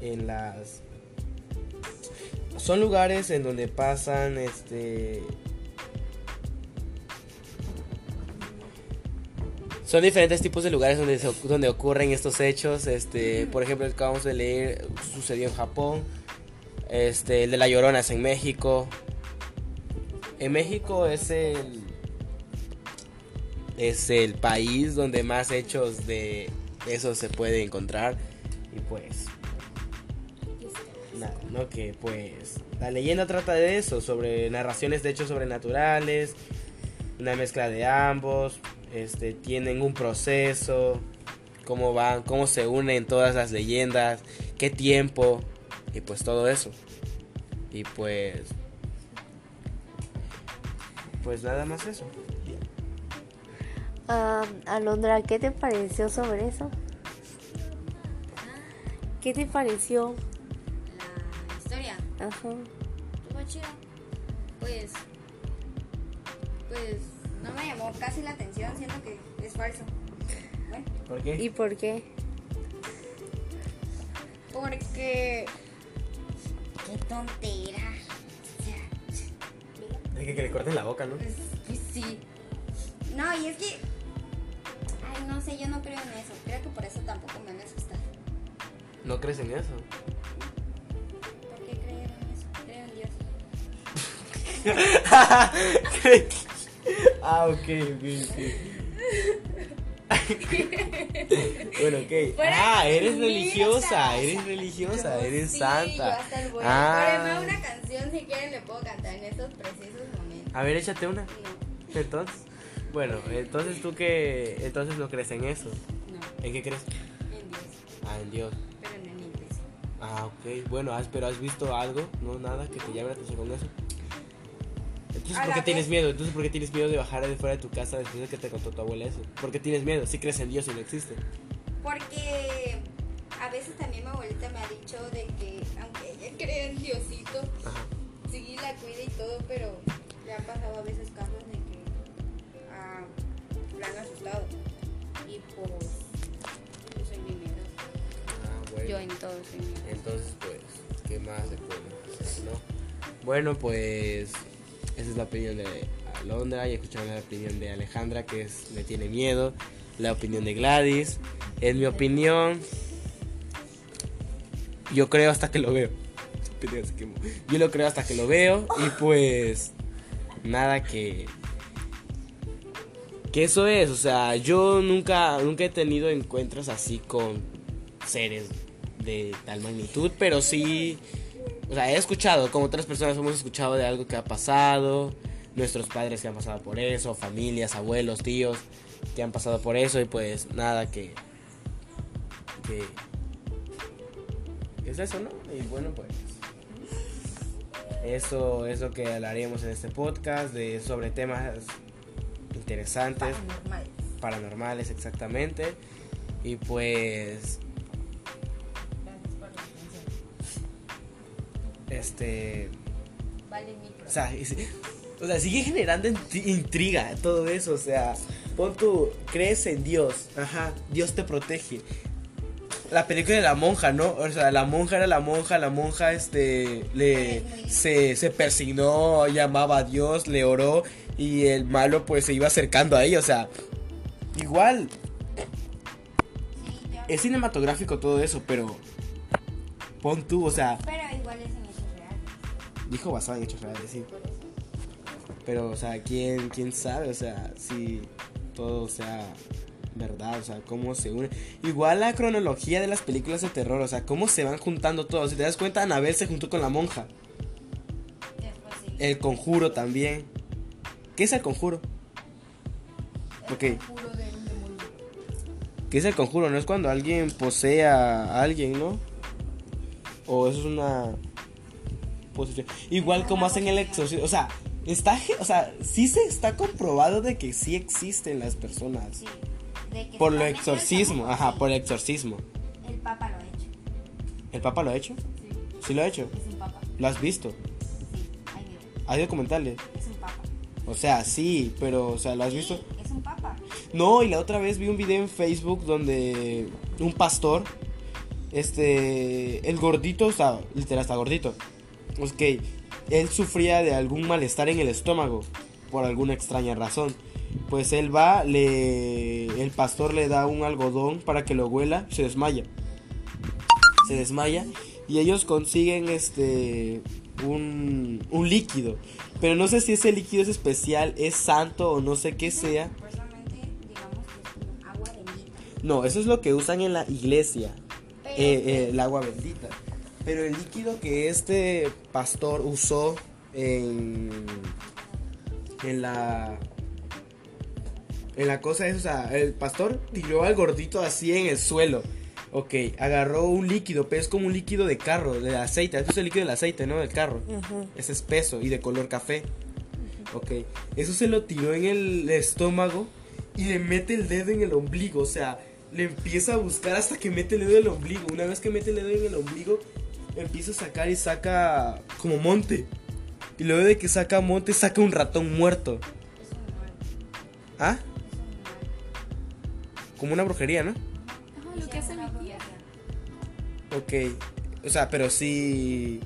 en las son lugares en donde pasan este son diferentes tipos de lugares donde, donde ocurren estos hechos. Este, por ejemplo, el que acabamos de leer sucedió en Japón. Este, el de la Llorona es en México. En México es el es el país donde más hechos de eso se puede encontrar y pues ¿no? Que pues la leyenda trata de eso, sobre narraciones de hechos sobrenaturales, una mezcla de ambos, este, tienen un proceso, cómo van, cómo se unen todas las leyendas, qué tiempo y pues todo eso. Y pues pues nada más eso. Ah, Alondra, ¿qué te pareció sobre eso? ¿Qué te pareció? Ajá. Estuvo chida. Pues. Pues. No me llamó casi la atención. Siento que es falso. Bueno. ¿Por qué? ¿Y por qué? Porque. Qué tontera. O sea. Es que, que le corten la boca, ¿no? Pues, pues sí. No, y es que. Ay, no sé, yo no creo en eso. Creo que por eso tampoco me han asustado. ¿No crees en eso? [LAUGHS] ah, ok, ok, ok. [LAUGHS] bueno, ok. Ah, eres religiosa, eres religiosa, yo eres sí, santa. Yo bueno. Ah. Una canción si quieren le puedo cantar en estos precisos momentos. A ver, échate una. No, Entonces, bueno, entonces tú que entonces no crees en eso. no, ¿En qué crees? en Dios, Ah, en Dios. pero no en la iglesia. Ah, ok. Bueno, has- pero has visto algo, no nada que te llame la atención con eso. Entonces, ¿por qué tienes miedo? Entonces, ¿por qué tienes miedo de bajar de fuera de tu casa después de que te contó tu abuela eso? ¿Por qué tienes miedo? Si crees en Dios y no existe. Porque a veces también mi abuelita me ha dicho de que, aunque ella cree en Diosito, Ajá. sí la cuida y todo, pero le han pasado a veces casos de que ah, la han asustado. Y pues, yo soy mi miedo. Ah, bueno. Yo en todo soy mi miedo. Entonces, pues, ¿qué más se puede hacer, no? Bueno, pues, esa es la opinión de Alondra y escucharon la opinión de Alejandra, que es, le tiene miedo, la opinión de Gladys. En mi opinión, yo creo hasta que lo veo. [LAUGHS] Yo lo creo hasta que lo veo y pues, nada que... Que eso es, o sea, yo nunca, nunca he tenido encuentros así con seres de tal magnitud, pero sí, o sea, he escuchado, como otras personas hemos escuchado de algo que ha pasado, nuestros padres que han pasado por eso, familias, abuelos, tíos que han pasado por eso y pues nada que que es eso, ¿no? Y bueno, pues eso es lo que hablaremos en este podcast de sobre temas interesantes Paranormal. paranormales exactamente y pues este Vale, micro. o sea, o sea, sigue generando intri- intriga todo eso, o sea, pon tu crees en Dios, ajá, Dios te protege. La película de la monja, ¿no? O sea, la monja era la monja, la monja este le se, se persignó, llamaba a Dios, le oró y el malo pues se iba acercando a ella, o sea, igual es cinematográfico todo eso, pero pon tú, o sea, Pero dijo basado en hechos reales, sí. Pero, o sea, ¿quién, quién sabe? O sea, si todo sea verdad, o sea, cómo se une. Igual la cronología de las películas de terror, o sea, cómo se van juntando todos. Si te das cuenta, Anabel se juntó con la monja. Después sí. El conjuro también. ¿Qué es el conjuro? Ok. Juro de un demonio. ¿Qué es el conjuro? No es cuando alguien posee a alguien, ¿no? O eso es una posesión. Igual como hacen el exorcismo. O sea, está, o sea, sí se está comprobado de que sí existen las personas. Sí. De que Por lo exorcismo, ajá, por el exorcismo. El Papa lo ha hecho. ¿El Papa lo ha hecho? Sí. ¿Sí lo ha hecho? Es un Papa. ¿Lo has visto? Sí. Hay documentales. Es un papa. O sea, sí, pero, o sea, ¿lo has visto? Es un papa. No, y la otra vez vi un video en Facebook donde un pastor, este, el gordito, o sea, literal está gordito. Ok, él sufría de algún malestar en el estómago, por alguna extraña razón. Pues él va, le, el pastor le da un algodón para que lo huela, se desmaya. Se desmaya y ellos consiguen este un, un líquido. Pero no sé si ese líquido es especial, es santo o no sé qué sea. No, eso es lo que usan en la iglesia, eh, eh, el agua bendita. Pero el líquido que este pastor usó en, en la en la cosa es, o sea, el pastor tiró al gordito así en el suelo. Ok, agarró un líquido, pero es como un líquido de carro, de aceite. Eso es el líquido del aceite, ¿no? Del carro. Es espeso y de color café. Ok, eso se lo tiró en el estómago y le mete el dedo en el ombligo. O sea, le empieza a buscar hasta que mete el dedo en el ombligo. Una vez que mete el dedo en el ombligo, empieza a sacar y saca como monte. Y luego de que saca monte, saca un ratón muerto. Es un mal, ¿Ah? es un mal. Como una brujería, ¿no? Ajá, lo que hace mi tía. Ok. O sea, pero sí.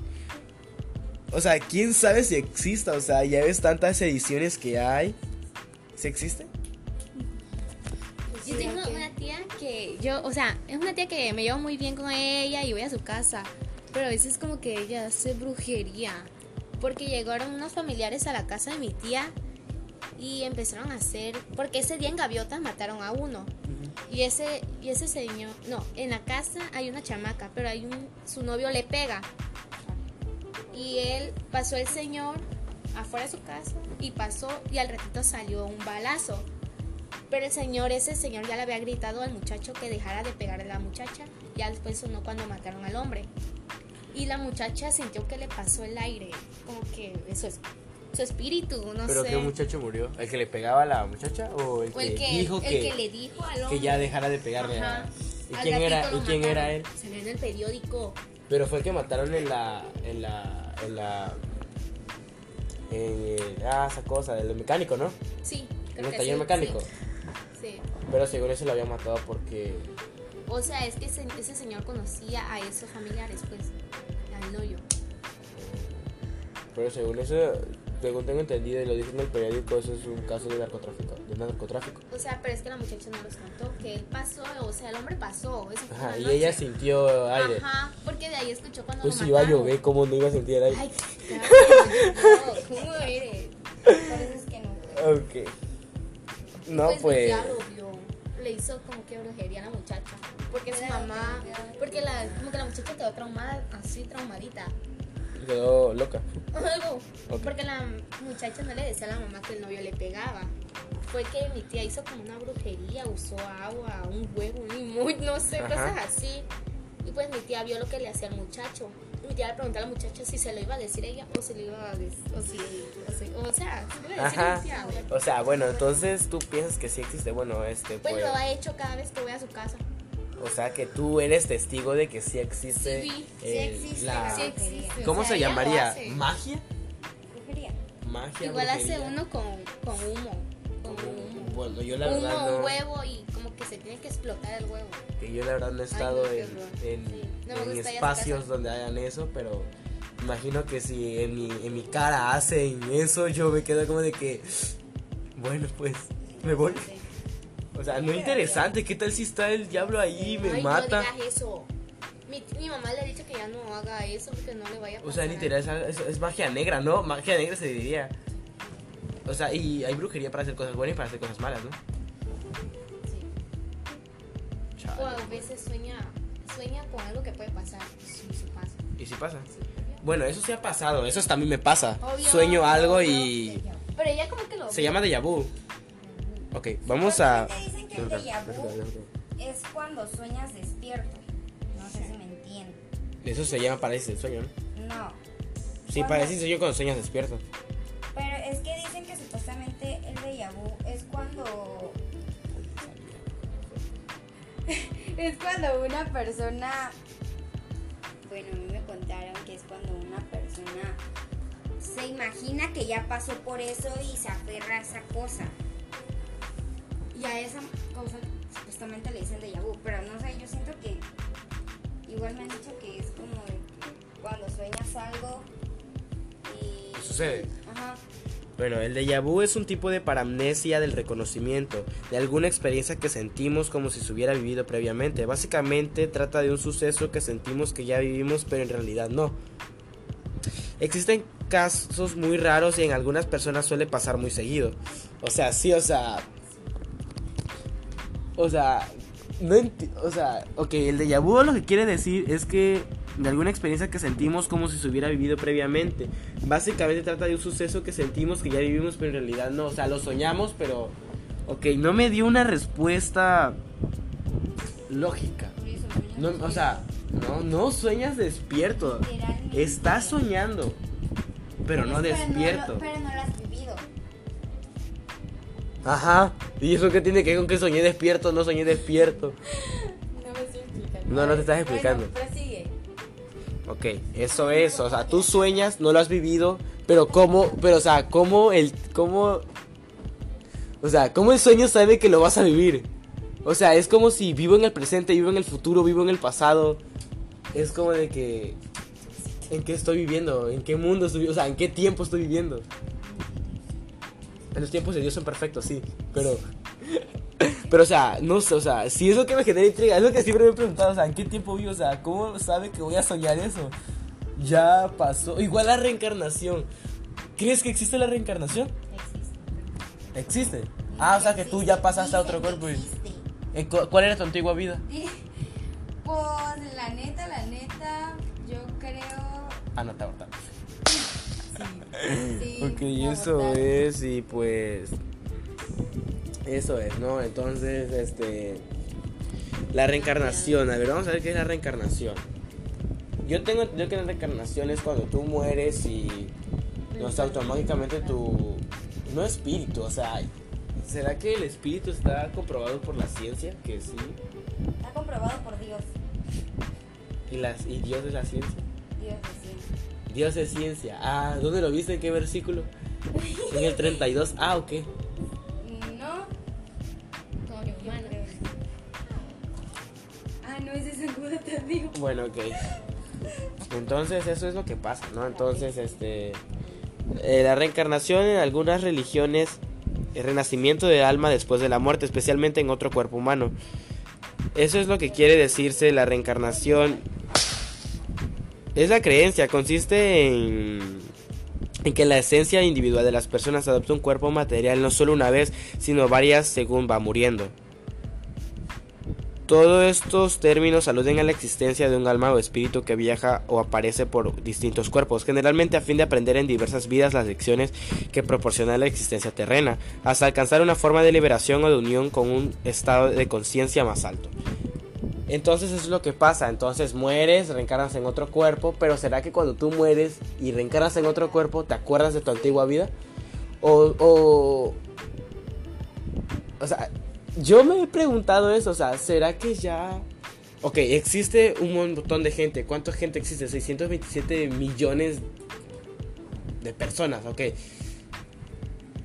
O sea, quién sabe si exista. O sea, ya ves tantas ediciones que hay. ¿Sí existe? Yo tengo una tía que yo, o sea, es una tía que me llevo muy bien con ella y voy a su casa. Pero a veces como que ella hace brujería. Porque llegaron unos familiares a la casa de mi tía y empezaron a hacer, porque ese día en Gaviotas mataron a uno. Y ese, y ese señor, no, en la casa hay una chamaca, pero hay un, su novio le pega. Y él pasó el señor afuera de su casa y pasó y al ratito salió un balazo. Pero el señor, ese señor ya le había gritado al muchacho que dejara de pegarle a la muchacha. Ya después sonó cuando mataron al hombre. Y la muchacha sintió que le pasó el aire, como que eso es su espíritu, no ¿Pero sé. qué muchacho murió? ¿El que le pegaba a la muchacha o el, o el que, que, dijo el que, que le dijo al que hombre. ya dejara de pegarle Ajá. ¿Y Al quién, era, ¿y quién era él? Salió en el periódico. Pero fue el que mataron en la... En la... En la... En el- ah, esa cosa, del mecánico, ¿no? Sí, En el que taller sí, mecánico. Sí, sí. Pero según eso lo había matado porque... O sea, es que ese, ese señor conocía a esos familiares, pues, Pero según eso, según tengo entendido y lo dice en el periódico, eso es un caso de narcotráfico. De narcotráfico. O sea, pero es que la muchacha no los contó, que él pasó, o sea, el hombre pasó. Eso fue Ajá, y la ella sintió aire. Ajá, porque de ahí escuchó cuando Pues lo si iba a llover, ¿cómo no iba a sentir el aire? Ay, [LAUGHS] claro, no, ¿cómo eres? Por eso es que no. Ok. No, pues, pues... tía lo vio. Le hizo como que brujería a la muchacha. Porque su mamá, porque la, como que la muchacha quedó traumada, así traumadita. Quedó loca. [LAUGHS] Algo. Ok. Porque la muchacha no le decía a la mamá que el novio le pegaba. Fue que mi tía hizo como una brujería, usó agua, un huevo, un limón, no sé, Ajá. cosas así. Y pues mi tía vio lo que le hacía al muchacho. Mi tía le preguntó a la muchacha si se lo iba a decir ella o si le iba a decir, o si, o, si- o sea, si le iba a decir Ajá. mi tía. O sea, bueno, entonces tú piensas que sí existe. Bueno, este, Pues pues. lo ha hecho cada vez que voy a su casa. O sea, que tú eres testigo de que sí existe. Sí, sí eh, existe la- la Sí existe. ¿Cómo o sea, se llamaría? ¿Magia? Brujería. Magia. Igual hace uno con, con humo. Con humo. Bueno, yo la Humo, verdad un no. huevo y como que se tiene que explotar el huevo. Que yo la verdad no he Ay, estado no, en, en- no espacios donde hagan eso, pero imagino que si en mi, en mi cara hacen eso, yo me quedo como de que, bueno, pues me voy. O sea, no interesante, ¿qué tal si está el diablo ahí y me Ay, mata? no digas eso. Mi, mi mamá le ha dicho que ya no haga eso porque no le vaya a O pasar. sea, literal, es, es- es magia negra, ¿no? Magia negra se diría. O sea, y hay brujería para hacer cosas buenas y para hacer cosas malas, ¿no? Sí. Chale. O a veces sueña, sueña con algo que puede pasar. Sí, sí pasa. ¿Y si pasa? Sí. Bueno, eso sí ha pasado, eso también me pasa. Obvio, Sueño algo obvio. y Pero ella como que lo se llama déjà vu. Ok, vamos a... Dicen que el es cuando sueñas despierto. No sé si me entienden. Eso se llama parálisis del sueño, ¿no? No. Sí, Cuando- parálisis del sueño cuando sueñas despierto. Pero es que dicen que supuestamente el déjà vu es cuando. [LAUGHS] es cuando una persona. Bueno, a mí me contaron que es cuando una persona se imagina que ya pasó por eso y se aferra a esa cosa. Y a esa cosa supuestamente le dicen de vu, pero no sé, yo siento que igual me han dicho que es como de que cuando sueñas algo y... Sucede. Ajá. Bueno, el déjà vu es un tipo de paramnesia del reconocimiento, de alguna experiencia que sentimos como si se hubiera vivido previamente. Básicamente trata de un suceso que sentimos que ya vivimos, pero en realidad no. Existen casos muy raros y en algunas personas suele pasar muy seguido. O sea, sí, o sea... O sea, no o sea, ok, el déjà vu lo que quiere decir es que de alguna experiencia que sentimos como si se hubiera vivido previamente. Básicamente trata de un suceso que sentimos que ya vivimos, pero en realidad no. O sea, lo soñamos, pero. Ok, no me dio una respuesta lógica. No, o sea, no, no sueñas despierto. Estás soñando, pero no despierto. pero no lo has vivido. Ajá. ¿Y eso qué tiene que ver con que soñé despierto? No soñé despierto. [LAUGHS] No me estoy explicando. No, no te estás explicando. Bueno, prosigue. Ok, eso es, o sea, tú sueñas, no lo has vivido, pero cómo, pero o sea, cómo el, cómo, o sea, cómo el sueño sabe que lo vas a vivir. O sea, es como si vivo en el presente, vivo en el futuro, vivo en el pasado. Es como de que, ¿en qué estoy viviendo? ¿En qué mundo estoy viviendo? O sea, ¿en qué tiempo estoy viviendo? En los tiempos de Dios son perfectos, sí, pero... [LAUGHS] Pero, o sea, no sé, o sea, si es lo que me genera intriga, es lo que siempre me he preguntado, o sea, ¿en qué tiempo vivo? O sea, ¿cómo sabe que voy a soñar eso? Ya pasó. Igual la reencarnación. ¿Crees que existe la reencarnación? ¿Existe? Ah, o sea, que tú ya pasaste a otro cuerpo. y- Existe. Cu- ¿Cuál era tu antigua vida? [LAUGHS] Pues la neta, la neta, yo creo. Ah, no, te abortaron. Sí, Ok, eso es, y pues. Eso es, ¿no? Entonces, este. La reencarnación, a ver, vamos a ver qué es la reencarnación. Yo tengo entendido que la reencarnación es cuando tú mueres y. No sé, automáticamente tu. No espíritu, o sea. ¿Será que el espíritu está comprobado por la ciencia? Que sí. Está comprobado por Dios. ¿Y, las, y Dios es la ciencia? Dios decía. Dios es ciencia. Ah, ¿dónde lo viste? ¿En qué versículo? En el 32. Ah, ok. No. Como humano. Ah, no, ese es el Buda tardío. Bueno, ok. Entonces eso es lo que pasa, ¿no? Entonces, este... eh, la reencarnación en algunas religiones, el renacimiento del alma después de la muerte, especialmente en otro cuerpo humano. Eso es lo que quiere decirse la reencarnación. Es la creencia, consiste en, que la esencia individual de las personas adopta un cuerpo material no solo una vez, sino varias según va muriendo. Todos estos términos aluden a la existencia de un alma o espíritu que viaja o aparece por distintos cuerpos, generalmente a fin de aprender en diversas vidas las lecciones que proporciona la existencia terrena, hasta alcanzar una forma de liberación o de unión con un estado de conciencia más alto. Entonces eso es lo que pasa, entonces mueres, reencarnas en otro cuerpo, pero ¿será que cuando tú mueres y reencarnas en otro cuerpo te acuerdas de tu antigua vida? O, o, o sea, yo me he preguntado eso, o sea, ¿será que ya... Ok, existe un montón de gente. ¿Cuánta gente existe? 627 millones de personas, ok.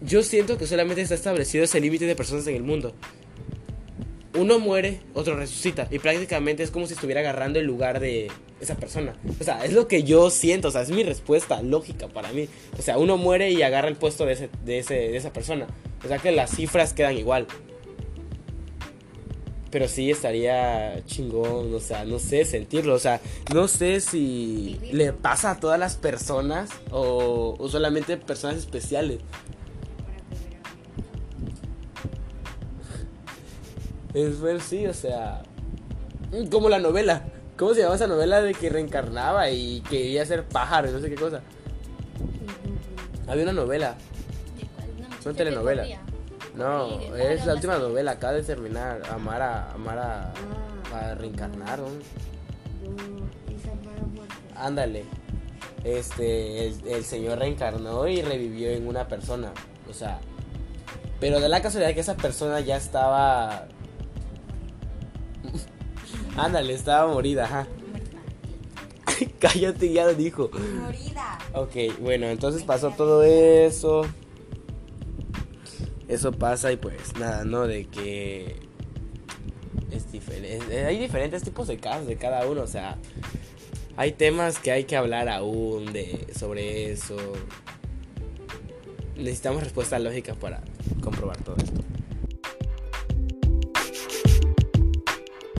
Yo siento que solamente está establecido ese límite de personas en el mundo. Uno muere, otro resucita. Y prácticamente es como si estuviera agarrando el lugar de esa persona. O sea, es lo que yo siento, o sea, es mi respuesta lógica para mí. O sea, uno muere y agarra el puesto de, ese, de, ese, de esa persona. O sea que las cifras quedan igual. Pero sí estaría chingón, o sea, no sé, sentirlo, o sea, no sé si le pasa a todas las personas o, o solamente personas especiales. Es ver, sí, o sea, como la novela. ¿Cómo se llama esa novela de que reencarnaba y quería ser pájaro y no sé qué cosa? Había una novela, ¿De cuál? Una que telenovela. no, Sí, es la última novela, acaba de terminar, Amar a, amar a, a reencarnar, ¿no? Ándale. Este, el, el señor reencarnó y revivió en una persona. O sea, pero de la casualidad que esa persona ya estaba. Ándale, estaba morida, ajá. [LAUGHS] Cállate, ya lo dijo. Morida. Ok, bueno, entonces pasó todo eso. Eso pasa y pues nada, ¿no? De que es diferente. Hay diferentes tipos de casos de cada uno, o sea, hay temas que hay que hablar aún de sobre eso. Necesitamos respuesta lógica para comprobar todo esto.